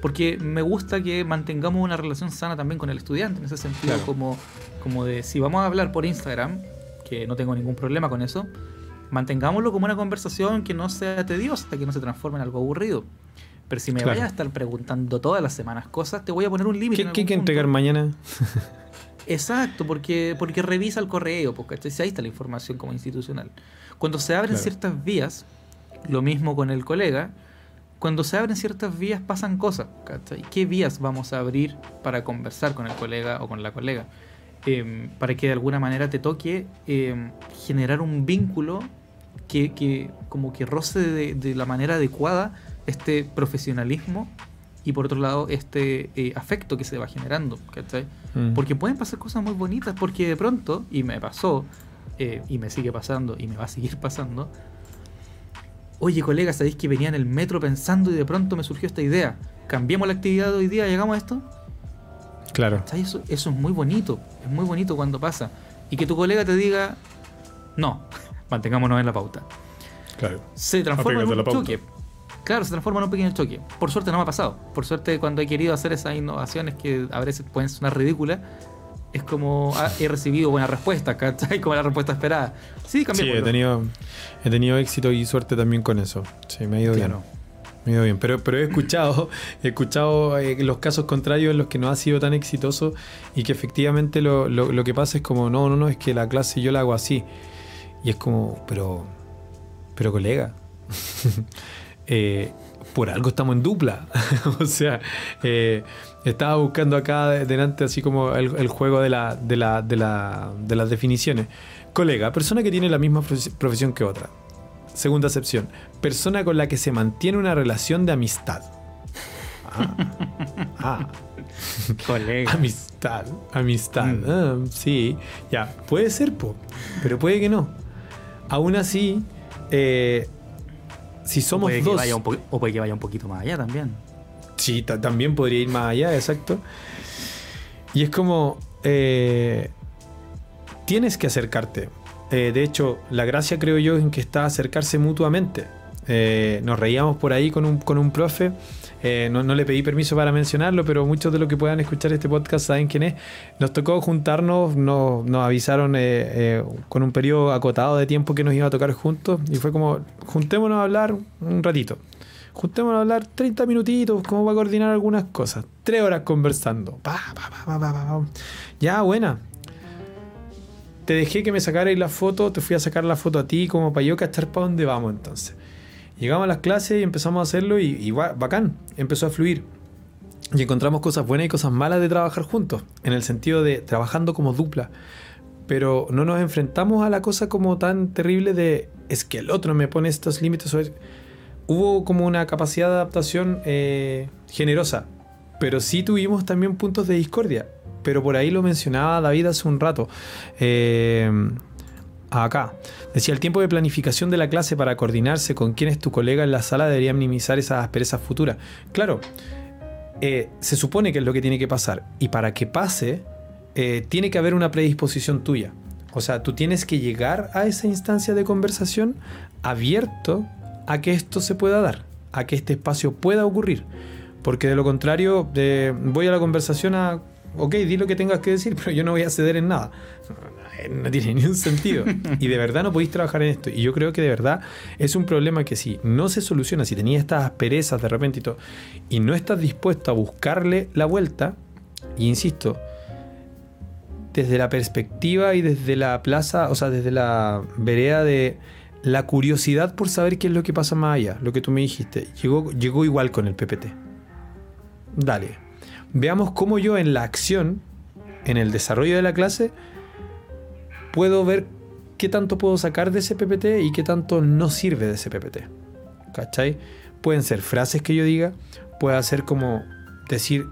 porque me gusta que mantengamos una relación sana también con el estudiante, en ese sentido, como, como de si vamos a hablar por Instagram, que no tengo ningún problema con eso, mantengámoslo como una conversación que no sea tediosa, que no se transforme en algo aburrido. Pero si me vayas a estar preguntando todas las semanas cosas, te voy a poner un límite. ¿Qué, hay que entregar mañana? Exacto, porque, porque revisa el correo, porque si ahí está la información como institucional. Cuando se abren ciertas vías, lo mismo con el colega, cuando se abren ciertas vías pasan cosas, ¿cachai? ¿Qué vías vamos a abrir para conversar con el colega o con la colega? Em, para que de alguna manera te toque em, generar un vínculo que, como que roce de, la manera adecuada este profesionalismo y por otro lado este eh, afecto que se va generando, ¿cachai? Mm. Porque pueden pasar cosas muy bonitas, porque de pronto, y me pasó, eh, y me sigue pasando, y me va a seguir pasando, oye colega, ¿sabéis que venía en el metro pensando y de pronto me surgió esta idea? Cambiemos la actividad de hoy día, llegamos a esto. Claro. Eso, eso es muy bonito, es muy bonito cuando pasa. Y que tu colega te diga, no, mantengámonos en la pauta. Claro. Se transforma en un choque. Claro, se transforma en un pequeño choque. Por suerte no me ha pasado. Por suerte cuando he querido hacer esas innovaciones que a veces pueden sonar ridículas, es como ah, he recibido buena respuesta, ¿cachai? Como la respuesta esperada. Sí, cambié. Sí, he tenido, he tenido éxito y suerte también con eso. Sí, me ha ido bien. Me ha ido bien. Pero, pero he escuchado, he escuchado eh, los casos contrarios en los que no ha sido tan exitoso y que efectivamente lo, lo, que pasa es como, no, no, no, es que la clase yo la hago así. Y es como, pero, pero colega. eh, por algo estamos en dupla. o sea, eh, estaba buscando acá delante así como el, juego de, la, de, la, de, de las definiciones. Colega, persona que tiene la misma profesión que otra. Segunda acepción, persona con la que se mantiene una relación de amistad. Ah, ah. Colega. Amistad, amistad. Mm. Ah, sí, ya, puede ser, po, pero puede que no. Aún así, eh, si somos dos. o puede que vaya un poquito más allá también. Sí, también podría ir más allá, exacto. Y es como. Eh, tienes que acercarte. Eh, de hecho, la gracia creo yo en que está acercarse mutuamente. Eh, nos reíamos por ahí con un, con un profe. no, le pedí permiso para mencionarlo, pero muchos de los que puedan escuchar este podcast saben quién es. Nos tocó juntarnos, nos, nos avisaron con un periodo acotado de tiempo que nos iba a tocar juntos y fue como, juntémonos a hablar un ratito. Juntémonos a hablar 30 minutitos, como para coordinar algunas cosas. Tres horas conversando. ya, buena. Te dejé que me sacarais la foto, te fui a sacar la foto a ti, como para yo cachar para dónde vamos entonces. Llegamos a las clases y empezamos a hacerlo y, y bacán, empezó a fluir. Y encontramos cosas buenas y cosas malas de trabajar juntos, en el sentido de trabajando como dupla. Pero no nos enfrentamos a la cosa como tan terrible de es que el otro me pone estos límites hubo como una capacidad de adaptación eh, generosa, pero sí tuvimos también puntos de discordia. Pero por ahí lo mencionaba David hace un rato. Eh, acá. Decía, el tiempo de planificación de la clase para coordinarse con quién es tu colega en la sala debería minimizar esas asperezas futuras. Claro, eh, se supone que es lo que tiene que pasar. Y para que pase, tiene que haber una predisposición tuya. O sea, tú tienes que llegar a esa instancia de conversación abierto a que esto se pueda dar, a que este espacio pueda ocurrir. Porque de lo contrario, voy a la conversación a, ok, di lo que tengas que decir, pero yo no voy a ceder en nada. No tiene ni un sentido. Y de verdad no podéis trabajar en esto. Y yo creo que de verdad es un problema que si no se soluciona, si tenías estas asperezas de repente y todo, y no estás dispuesto a buscarle la vuelta, y insisto, desde la perspectiva y desde la plaza, o sea, desde la vereda de la curiosidad por saber qué es lo que pasa más allá, lo que tú me dijiste, llegó, llegó igual con el PPT. Dale. Veamos cómo yo en la acción, en el desarrollo de la clase, puedo ver qué tanto puedo sacar de ese PPT y qué tanto no sirve de ese PPT. ¿Cachai? Pueden ser frases que yo diga, puede ser como decir,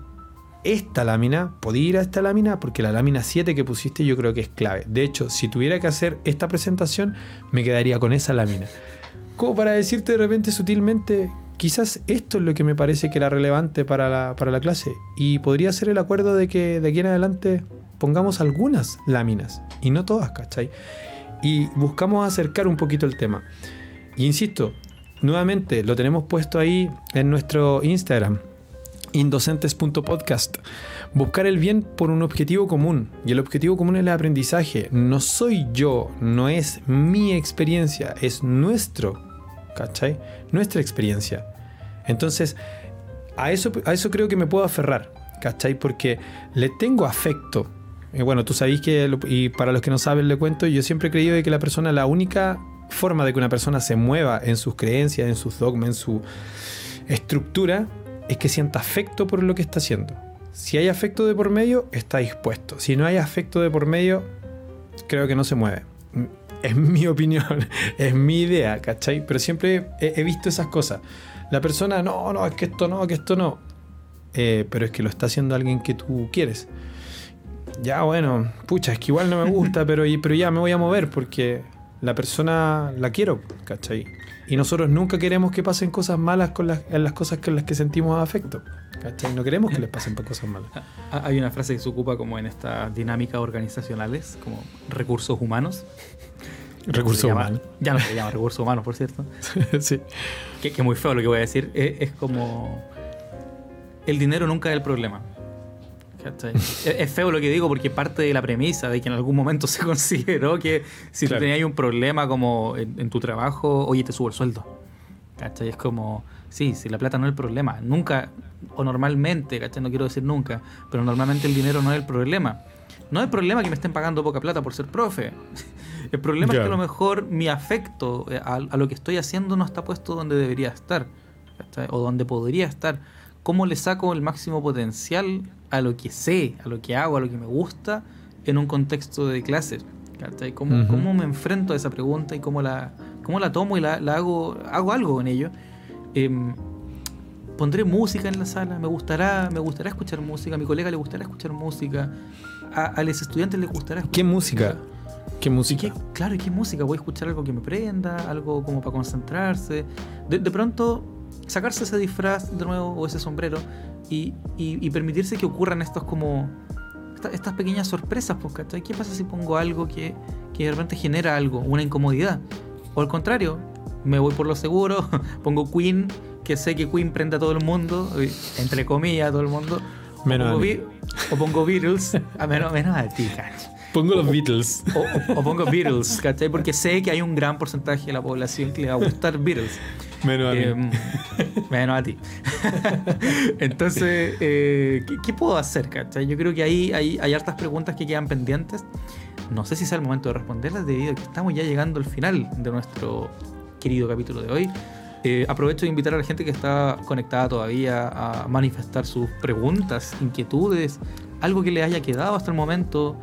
esta lámina, podía ir a esta lámina porque la lámina 7 que pusiste yo creo que es clave. De hecho, si tuviera que hacer esta presentación, me quedaría con esa lámina. Como para decirte de repente sutilmente, quizás esto es lo que me parece que era relevante para la, para la clase. Y podría ser el acuerdo de que de aquí en adelante pongamos algunas láminas y no todas, ¿cachai? Y buscamos acercar un poquito el tema. Y insisto, nuevamente lo tenemos puesto ahí en nuestro Instagram indocentes.podcast. Buscar el bien por un objetivo común. Y el objetivo común es el aprendizaje. No soy yo, no es mi experiencia, es nuestro. ¿Cachai? Nuestra experiencia. Entonces, a eso, a eso creo que me puedo aferrar. ¿Cachai? Porque le tengo afecto. Y bueno, tú sabéis que, y para los que no saben, le cuento, yo siempre he creído que la persona, la única forma de que una persona se mueva en sus creencias, en sus dogmas, en su estructura es que sienta afecto por lo que está haciendo. Si hay afecto de por medio, está dispuesto. Si no hay afecto de por medio, creo que no se mueve. Es mi opinión, es mi idea, ¿cachai? Pero siempre he, visto esas cosas. La persona, no, no, es que esto no, que esto no. Eh, pero es que lo está haciendo alguien que tú quieres. Ya, bueno, pucha, es que igual no me gusta, pero, pero ya me voy a mover porque la persona la quiero, ¿cachai? Y nosotros nunca queremos que pasen cosas malas con las, en las cosas con las que sentimos afecto. ¿cachai? No queremos que les pasen cosas malas. Ah, hay una frase que se ocupa como en estas dinámicas organizacionales, como recursos humanos. Recursos humanos. Ya no se llama recursos humanos, por cierto. sí. Que, que, muy feo lo que voy a decir. es como. El dinero nunca es el problema es feo lo que digo porque parte de la premisa de que en algún momento se consideró que si tú tenías un problema como en, tu trabajo, oye, te subo el sueldo. ¿Cachai? Es como, sí, si la plata no es el problema. Nunca, o normalmente, ¿cachai? No quiero decir nunca, pero normalmente el dinero no es el problema. No es problema que me estén pagando poca plata por ser profe. El problema es que a lo mejor mi afecto eh, a, lo que estoy haciendo no está puesto donde debería estar. O donde podría estar. ¿Cómo le saco el máximo potencial a lo que sé, a lo que hago, a lo que me gusta en un contexto de clase. ¿Cómo, ¿Cómo, me enfrento a esa pregunta y cómo la, cómo la tomo y la, hago, hago algo con ello? Em, pondré música en la sala, me gustará, me gustará escuchar música, a mi colega le gustará escuchar música, a, los estudiantes les gustará escuchar ¿Qué música? ¿Qué música? claro, ¿y qué música? Voy a escuchar algo que me prenda, algo como para concentrarse. De, de pronto, sacarse ese disfraz de nuevo o ese sombrero y, permitirse que ocurran estos como estas pequeñas sorpresas, pues, ¿Qué pasa si pongo algo que, que de repente genera algo, una incomodidad? O al contrario, me voy por lo seguro, pongo Queen, que sé que Queen prende a todo el mundo, entre comillas a todo el mundo. Menos o, pongo o pongo Beatles, a menos, menos a ti, Pongo los Beatles. O, pongo Beatles, ¿cachai? Porque sé que hay un gran porcentaje de la población que le va a gustar Beatles. Menos a mí. Em, menos a ti. Entonces, eh, ¿qué, puedo hacer, cachai? Yo creo que ahí hay, hay hartas preguntas que quedan pendientes. No sé si sea el momento de responderlas debido a que estamos ya llegando al final de nuestro querido capítulo de hoy. Eh, aprovecho de invitar a la gente que está conectada todavía a manifestar sus preguntas, inquietudes, algo que le haya quedado hasta el momento,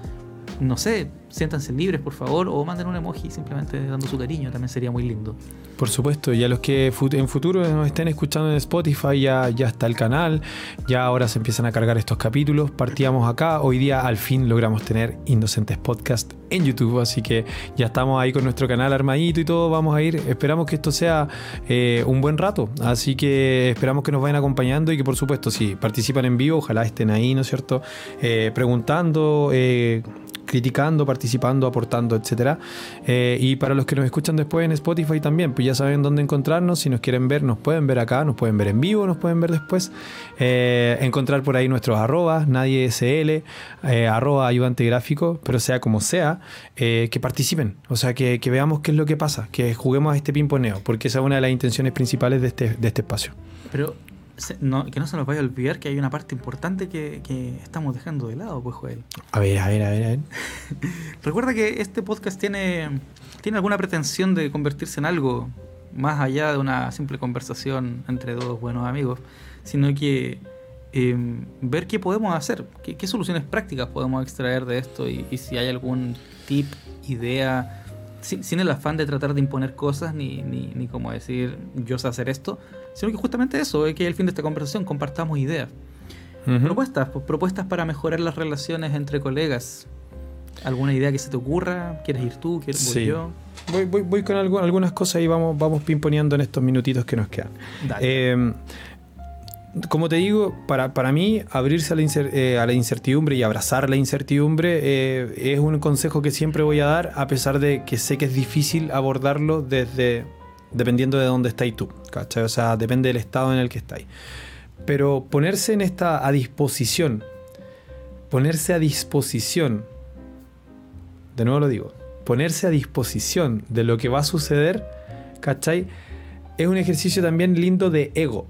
no sé, siéntanse libres, por favor, o manden un emoji simplemente dando su cariño, también sería muy lindo. Por supuesto, y a los que en futuro nos estén escuchando en Spotify, ya, ya está el canal, ya ahora se empiezan a cargar estos capítulos, partíamos acá, hoy día al fin logramos tener Indocentes Podcast en YouTube, así que ya estamos ahí con nuestro canal armadito y todo, vamos a ir, esperamos que esto sea eh, un buen rato, así que esperamos que nos vayan acompañando y que por supuesto si participan en vivo, ojalá estén ahí, ¿no es cierto? Eh, preguntando, eh, criticando, participando, aportando, etc. Eh, y para los que nos escuchan después en Spotify también, pues ya saben dónde encontrarnos. Si nos quieren ver, nos pueden ver acá, nos pueden ver en vivo, nos pueden ver después. Eh, encontrar por ahí nuestros arrobas, nadie SL, eh, arroba ayudante gráfico, pero sea como sea, que participen. O sea, que, veamos qué es lo que pasa, que juguemos a este pimponeo, porque esa es una de las intenciones principales de este, de este espacio. Pero que no se nos vaya a olvidar que hay una parte importante que, estamos dejando de lado, pues, Joel. A ver, a ver, a ver, a ver. Recuerda que este podcast tiene, tiene alguna pretensión de convertirse en algo más allá de una simple conversación entre dos buenos amigos, sino que em, ver qué podemos hacer, qué, soluciones prácticas podemos extraer de esto y, y si hay algún tip, idea sin, el afán de tratar de imponer cosas ni, ni, ni como decir yo sé hacer esto, sino que justamente eso, es que el fin de esta conversación compartamos ideas. Propuestas, pues, propuestas para mejorar las relaciones entre colegas. ¿Alguna idea que se te ocurra? ¿Quieres ir tú? ¿Quieres voy yo? Voy, voy, voy con algunas cosas y vamos, vamos pimponeando en estos minutitos que nos quedan. Eh, como te digo, para, para mí abrirse a la, eh, a la, incertidumbre y abrazar la incertidumbre eh, es un consejo que siempre voy a dar, a pesar de que sé que es difícil abordarlo desde dependiendo de dónde estáis tú, ¿cachai? O sea, depende del estado en el que estáis. Pero ponerse en esta a disposición, ponerse a disposición, de nuevo lo digo, ponerse a disposición de lo que va a suceder, ¿cachai? Es un ejercicio también lindo de ego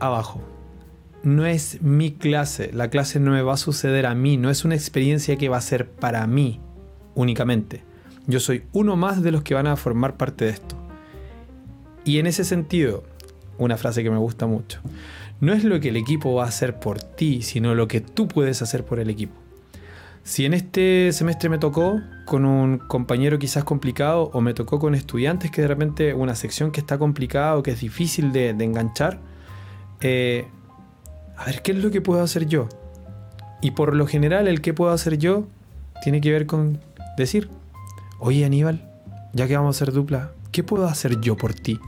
abajo. No es mi clase, la clase no me va a suceder a mí, no es una experiencia que va a ser para mí únicamente. Yo soy uno más de los que van a formar parte de esto. Y en ese sentido, una frase que me gusta mucho. No es lo que el equipo va a hacer por ti, sino lo que tú puedes hacer por el equipo. Si en este semestre me tocó con un compañero quizás complicado o me tocó con estudiantes que de repente una sección que está complicada o que es difícil de, enganchar, eh, a ver, ¿qué es lo que puedo hacer yo? Y por lo general el que puedo hacer yo tiene que ver con decir, oye Aníbal, ya que vamos a hacer dupla, ¿qué puedo hacer yo por ti?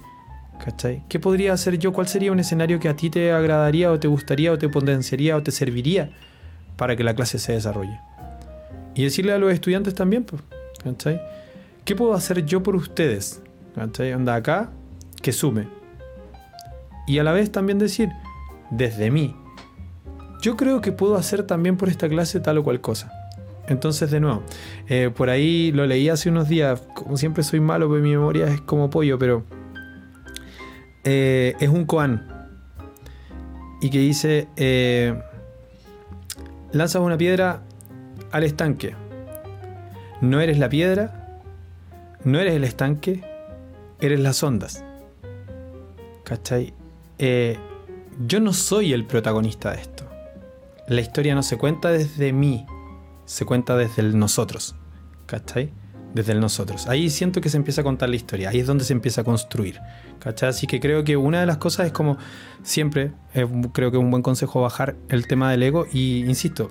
¿Cachai? ¿Qué podría hacer yo? ¿Cuál sería un escenario que a ti te agradaría o te gustaría o te potenciaría o te serviría para que la clase se desarrolle? Y decirle a los estudiantes también, ¿cachai? ¿Qué puedo hacer yo por ustedes? ¿Cachai? Anda acá, que sume. Y a la vez también decir, desde mí, yo creo que puedo hacer también por esta clase tal o cual cosa. Entonces, de nuevo, eh, por ahí lo leí hace unos días, como siempre soy malo, porque mi memoria es como pollo, pero eh, es un koan. Y que dice, eh, lanzas una piedra al estanque. No eres la piedra, no eres el estanque, eres las ondas. ¿Cachai? Yo no soy el protagonista de esto. La historia no se cuenta desde mí, se cuenta desde el nosotros. ¿Cachai? Desde el nosotros. Ahí siento que se empieza a contar la historia. Ahí es donde se empieza a construir. ¿Cachai? Así que creo que una de las cosas es como siempre, creo que un buen consejo bajar el tema del ego y, insisto,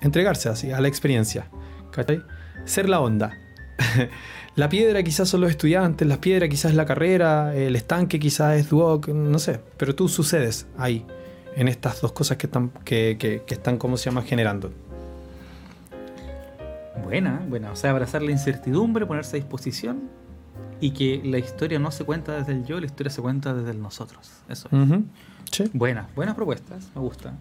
entregarse así a la experiencia. ¿Cachai? Ser la onda. la piedra quizás son los estudiantes, la piedra quizás es la carrera, el estanque quizás es Duoc, no sé, pero tú sucedes ahí, en estas dos cosas que están, que, que están ¿cómo se llama?, generando. Buena, buena. O sea, abrazar la incertidumbre, ponerse a disposición y que la historia no se cuenta desde el yo, la historia se cuenta desde el nosotros. Eso sí. Buenas, buenas propuestas, me gusta.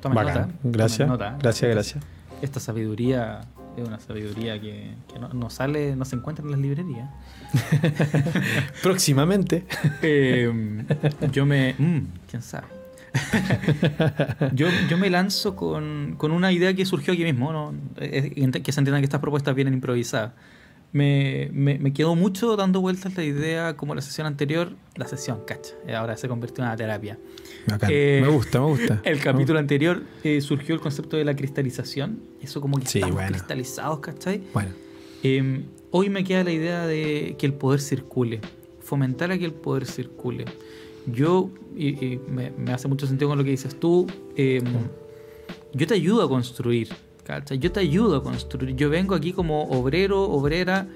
Toma nota. Gracias. Gracias, gracias. Esta sabiduría es una sabiduría que, no, sale, no se encuentra en las librerías. Próximamente. Em, yo me. Mm, ¿Quién sabe? yo, yo me lanzo con, una idea que surgió aquí mismo, ¿no? que se entienda que estas propuestas vienen improvisadas. Me, me, quedó mucho dando vueltas la idea como la sesión anterior, la sesión, cacha, eh, ahora se convirtió en una terapia. Eh, me gusta, me gusta. El capítulo anterior eh, surgió el concepto de la cristalización, eso como que estamos cristalizados, ¿cachai? Bueno. Em, hoy me queda la idea de que el poder circule, fomentar a que el poder circule yo, y, me, hace mucho sentido con lo que dices tú, em, yo te ayudo a construir, ¿cachai? Yo te ayudo a construir. Yo vengo aquí como obrero, obrera,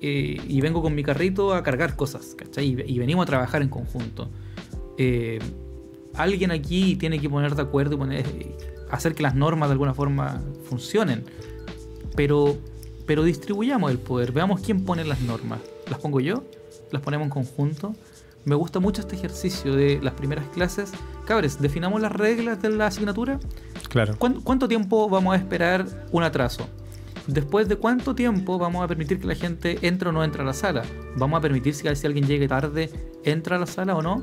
eh, y vengo con mi carrito a cargar cosas, ¿cachai? Y, venimos a trabajar en conjunto. Eh, alguien aquí tiene que poner de acuerdo y poner, hacer que las normas de alguna forma funcionen. Pero, pero distribuyamos el poder, veamos quién pone las normas. ¿Las pongo yo? ¿Las ponemos en conjunto? me gusta mucho este ejercicio de las primeras clases. Cabres, definamos las reglas de la asignatura. Claro. ¿Cuánto, tiempo vamos a esperar un atraso? Después de cuánto tiempo vamos a permitir que la gente entre o no entre a la sala? ¿Vamos a permitir si, alguien llegue tarde, entra a la sala o no?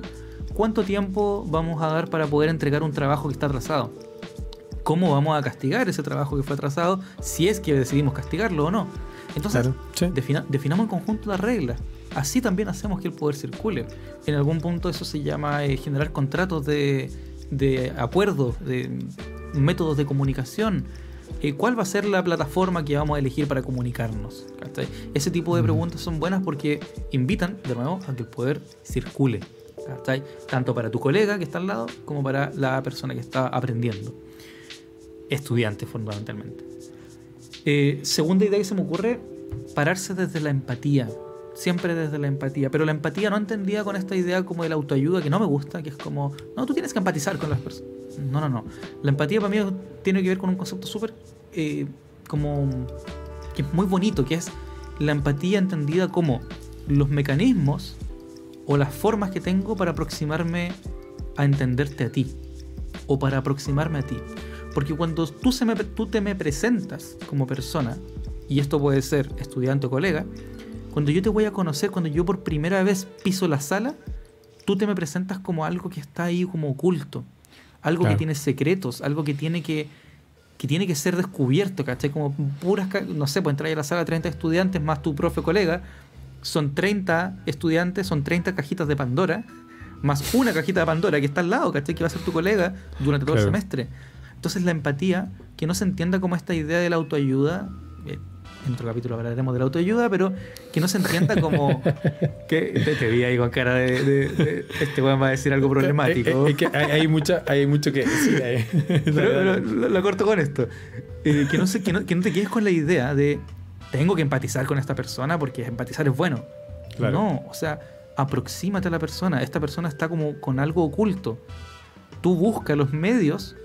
¿Cuánto tiempo vamos a dar para poder entregar un trabajo que está atrasado? ¿Cómo vamos a castigar ese trabajo que fue atrasado si es que decidimos castigarlo o no? Entonces, definamos en conjunto las reglas. Así también hacemos que el poder circule. En algún punto eso se llama eh, generar contratos de, de acuerdos, de métodos de comunicación. Eh, ¿Cuál va a ser la plataforma que vamos a elegir para comunicarnos? Ese tipo de preguntas son buenas porque invitan, de nuevo, a que el poder circule. Tanto para tu colega que está al lado como para la persona que está aprendiendo. Estudiante, fundamentalmente. Eh, segunda idea que se me ocurre, pararse desde la empatía siempre desde la empatía, pero la empatía no entendía con esta idea como de la autoayuda que no me gusta, que es como, no, tú tienes que empatizar con las personas. No, no, no. La empatía para mí tiene que ver con un concepto súper, eh, como, que es muy bonito, que es la empatía entendida como los mecanismos o las formas que tengo para aproximarme a entenderte a ti, o para aproximarme a ti. Porque cuando tú, tú te me presentas como persona, y esto puede ser estudiante o colega, cuando yo te voy a conocer, cuando yo por primera vez piso la sala, tú te me presentas como algo que está ahí como oculto, algo que tiene secretos, algo que tiene que, que tiene que ser descubierto, ¿cachai? Como puras, no sé, pues entrar a la sala 30 estudiantes más tu profe colega, son 30 estudiantes, son 30 cajitas de Pandora, más una cajita de Pandora que está al lado, ¿cachai? Que va a ser tu colega durante todo el semestre. Entonces la empatía, que no se entienda como esta idea de la autoayuda, eh, en otro capítulo hablaremos de la autoayuda, pero que no se entienda como que te, vi ahí con cara de, este weón va a decir algo problemático. que hay, mucha, hay mucho que decir ahí. pero, lo, corto con esto. Eh, que, no que, no, que no te quedes con la idea de tengo que empatizar con esta persona porque empatizar es bueno. No, o sea, aproxímate a la persona. Esta persona está como con algo oculto. Tú busca los medios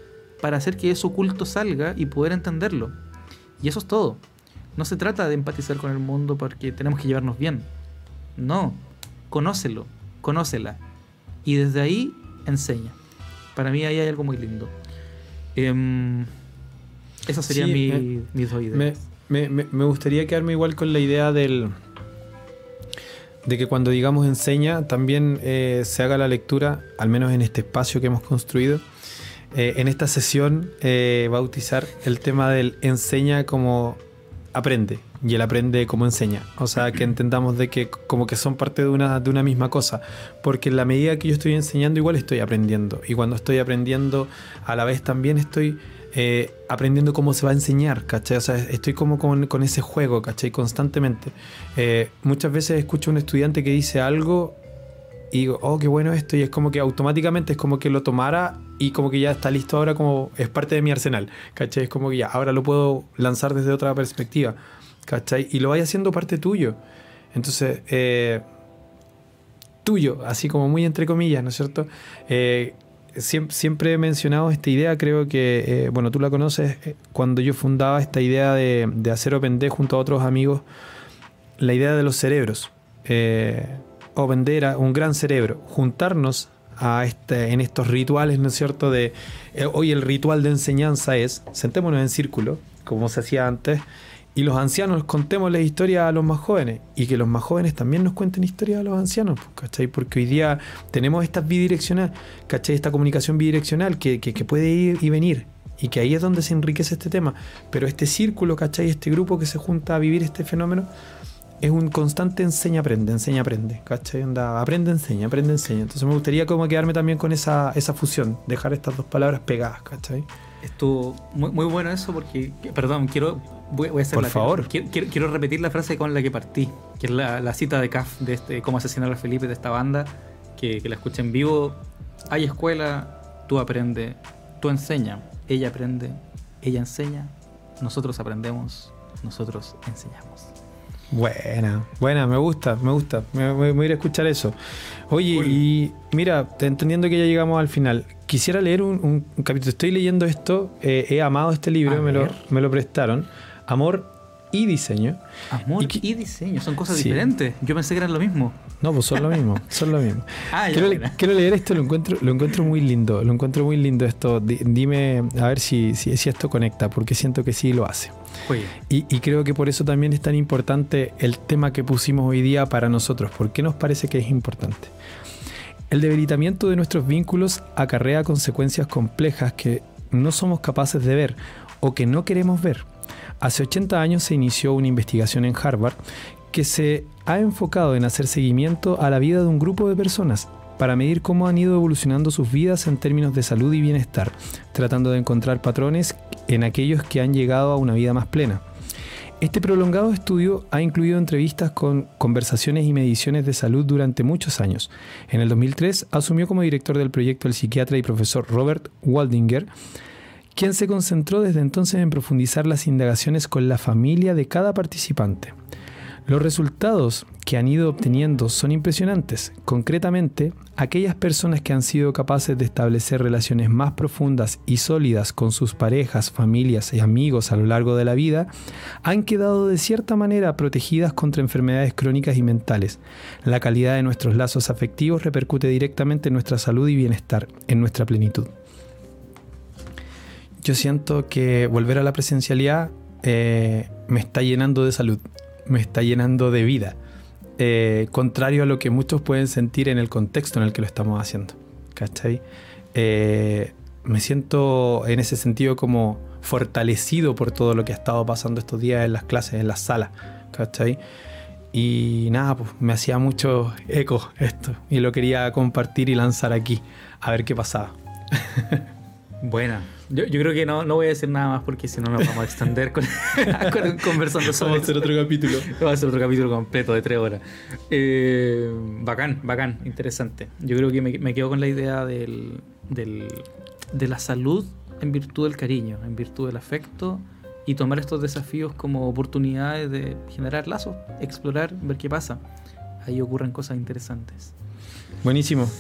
para hacer que eso oculto salga y poder entenderlo. Y eso es todo. No se trata de empatizar con el mundo porque tenemos que llevarnos bien. No, conócelo, conócela. Y desde ahí enseña. Para mí ahí hay algo muy lindo. Eh, esas serían mis dos ideas. Me, me, gustaría quedarme igual con la idea del de que cuando digamos enseña también eh, se haga la lectura, al menos en este espacio que hemos construido, eh, en esta sesión eh, bautizar el tema del enseña como aprende y el aprende como enseña. O sea, que entendamos de que como que son parte de una, de una misma cosa. Porque en la medida que yo estoy enseñando, igual estoy aprendiendo. Y cuando estoy aprendiendo, a la vez también estoy eh, aprendiendo cómo se va a enseñar, ¿cachai? O sea, estoy como con, ese juego, ¿cachai? Constantemente. Eh, muchas veces escucho a un estudiante que dice algo y digo, oh, qué bueno esto, y es como que automáticamente es como que lo tomara y como que ya está listo ahora como es parte de mi arsenal, ¿cachai? Es como que ya, ahora lo puedo lanzar desde otra perspectiva, ¿cachai? Y lo vaya haciendo parte tuyo. Entonces, eh, tuyo, así como muy entre comillas, ¿no es cierto? Eh, siempre, he mencionado esta idea, creo que, eh, bueno, tú la conoces, cuando yo fundaba esta idea de, hacer OpenD junto a otros amigos, la idea de los cerebros. Eh, o vender a un gran cerebro, juntarnos este, en estos rituales, ¿no es cierto? De, eh, hoy el ritual de enseñanza es, sentémonos en círculo, como se hacía antes, y los ancianos contemos la historia a los más jóvenes y que los más jóvenes también nos cuenten historias a los ancianos, pues, ¿cachai? Porque hoy día tenemos esta bidireccional, ¿cachai? Esta comunicación bidireccional que, que, que puede ir y venir y que ahí es donde se enriquece este tema. Pero este círculo, ¿cachai? Este grupo que se junta a vivir este fenómeno, es un constante enseña-aprende, enseña-aprende, ¿cachai? Onda, aprende, enseña, aprende, enseña. Entonces me gustaría como quedarme también con esa, esa fusión, dejar estas dos palabras pegadas, ¿cachai? Estuvo muy, muy bueno eso porque, perdón, quiero, voy, a hacer Por favor. Quiero, quiero, repetir la frase con la que partí, que es la, la cita de Caf de este Cómo asesinar a Felipe de esta banda, que, que la escuché en vivo. Hay escuela, tú aprende, tú enseña, ella aprende, ella enseña, nosotros aprendemos, nosotros enseñamos. Buena, buena, me gusta, me gusta. Me, voy a ir a escuchar eso. Oye, y mira, entendiendo que ya llegamos al final, quisiera leer un, capítulo. Estoy leyendo esto, eh, he amado este libro, me lo, me lo, prestaron. Amor y diseño. Amor y, diseño, son cosas diferentes. Yo pensé que eran lo mismo. No, pues son lo mismo, son lo mismo. ah, quiero, leer esto, lo encuentro, lo encuentro muy lindo, lo encuentro muy lindo esto. dime a ver si, si, si, esto conecta, porque siento que sí lo hace. Y, creo que por eso también es tan importante el tema que pusimos hoy día para nosotros. ¿Por qué nos parece que es importante? El debilitamiento de nuestros vínculos acarrea consecuencias complejas que no somos capaces de ver o que no queremos ver. Hace 80 años se inició una investigación en Harvard que se ha enfocado en hacer seguimiento a la vida de un grupo de personas para medir cómo han ido evolucionando sus vidas en términos de salud y bienestar, tratando de encontrar patrones en aquellos que han llegado a una vida más plena. Este prolongado estudio ha incluido entrevistas con conversaciones y mediciones de salud durante muchos años. En el 2003 asumió como director del proyecto el psiquiatra y profesor Robert Waldinger, quien se concentró desde entonces en profundizar las indagaciones con la familia de cada participante. Los resultados que han ido obteniendo son impresionantes. Concretamente, aquellas personas que han sido capaces de establecer relaciones más profundas y sólidas con sus parejas, familias y amigos a lo largo de la vida, han quedado de cierta manera protegidas contra enfermedades crónicas y mentales. La calidad de nuestros lazos afectivos repercute directamente en nuestra salud y bienestar, en nuestra plenitud yo siento que volver a la presencialidad eh, me está llenando de salud, me está llenando de vida, eh, contrario a lo que muchos pueden sentir en el contexto en el que lo estamos haciendo. ¿Cachai? Eh, me siento en ese sentido como fortalecido por todo lo que ha estado pasando estos días en las clases, en las salas. ¿Cachai? Y nada, pues me hacía mucho eco esto. Y lo quería compartir y lanzar aquí, a ver qué pasaba. Buena. Yo, yo, creo que no, no voy a decir nada más porque si no nos vamos a extender con, con conversando sobre. Vamos a hacer otro capítulo. Vamos a hacer otro capítulo completo de tres horas. Eh, bacán, bacán, interesante. Yo creo que me, me quedo con la idea del, del, de la salud en virtud del cariño, en virtud del afecto y tomar estos desafíos como oportunidades de generar lazos, explorar, ver qué pasa. Ahí ocurren cosas interesantes. Buenísimo.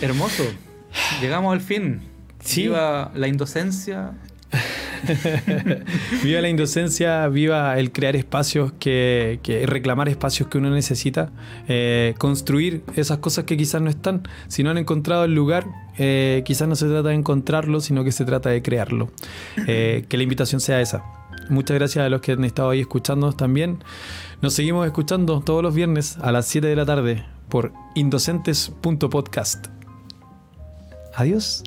Hermoso. Llegamos al fin. Sí. Viva la indocencia. viva la indocencia, viva el crear espacios, que, que reclamar espacios que uno necesita, eh, construir esas cosas que quizás no están. Si no han encontrado el lugar, eh, quizás no se trata de encontrarlo, sino que se trata de crearlo. Eh, que la invitación sea esa. Muchas gracias a los que han estado ahí escuchándonos también. Nos seguimos escuchando todos los viernes a las 7 de la tarde por indocentes.podcast. Adiós.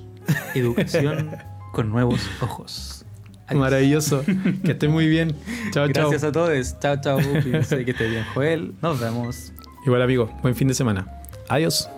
Educación con nuevos ojos. Adiós. Maravilloso. Que esté muy bien. Chao, chao. Gracias a todos. Chao, chao. que esté bien, Joel. Nos vemos. Igual, amigo. Buen fin de semana. Adiós.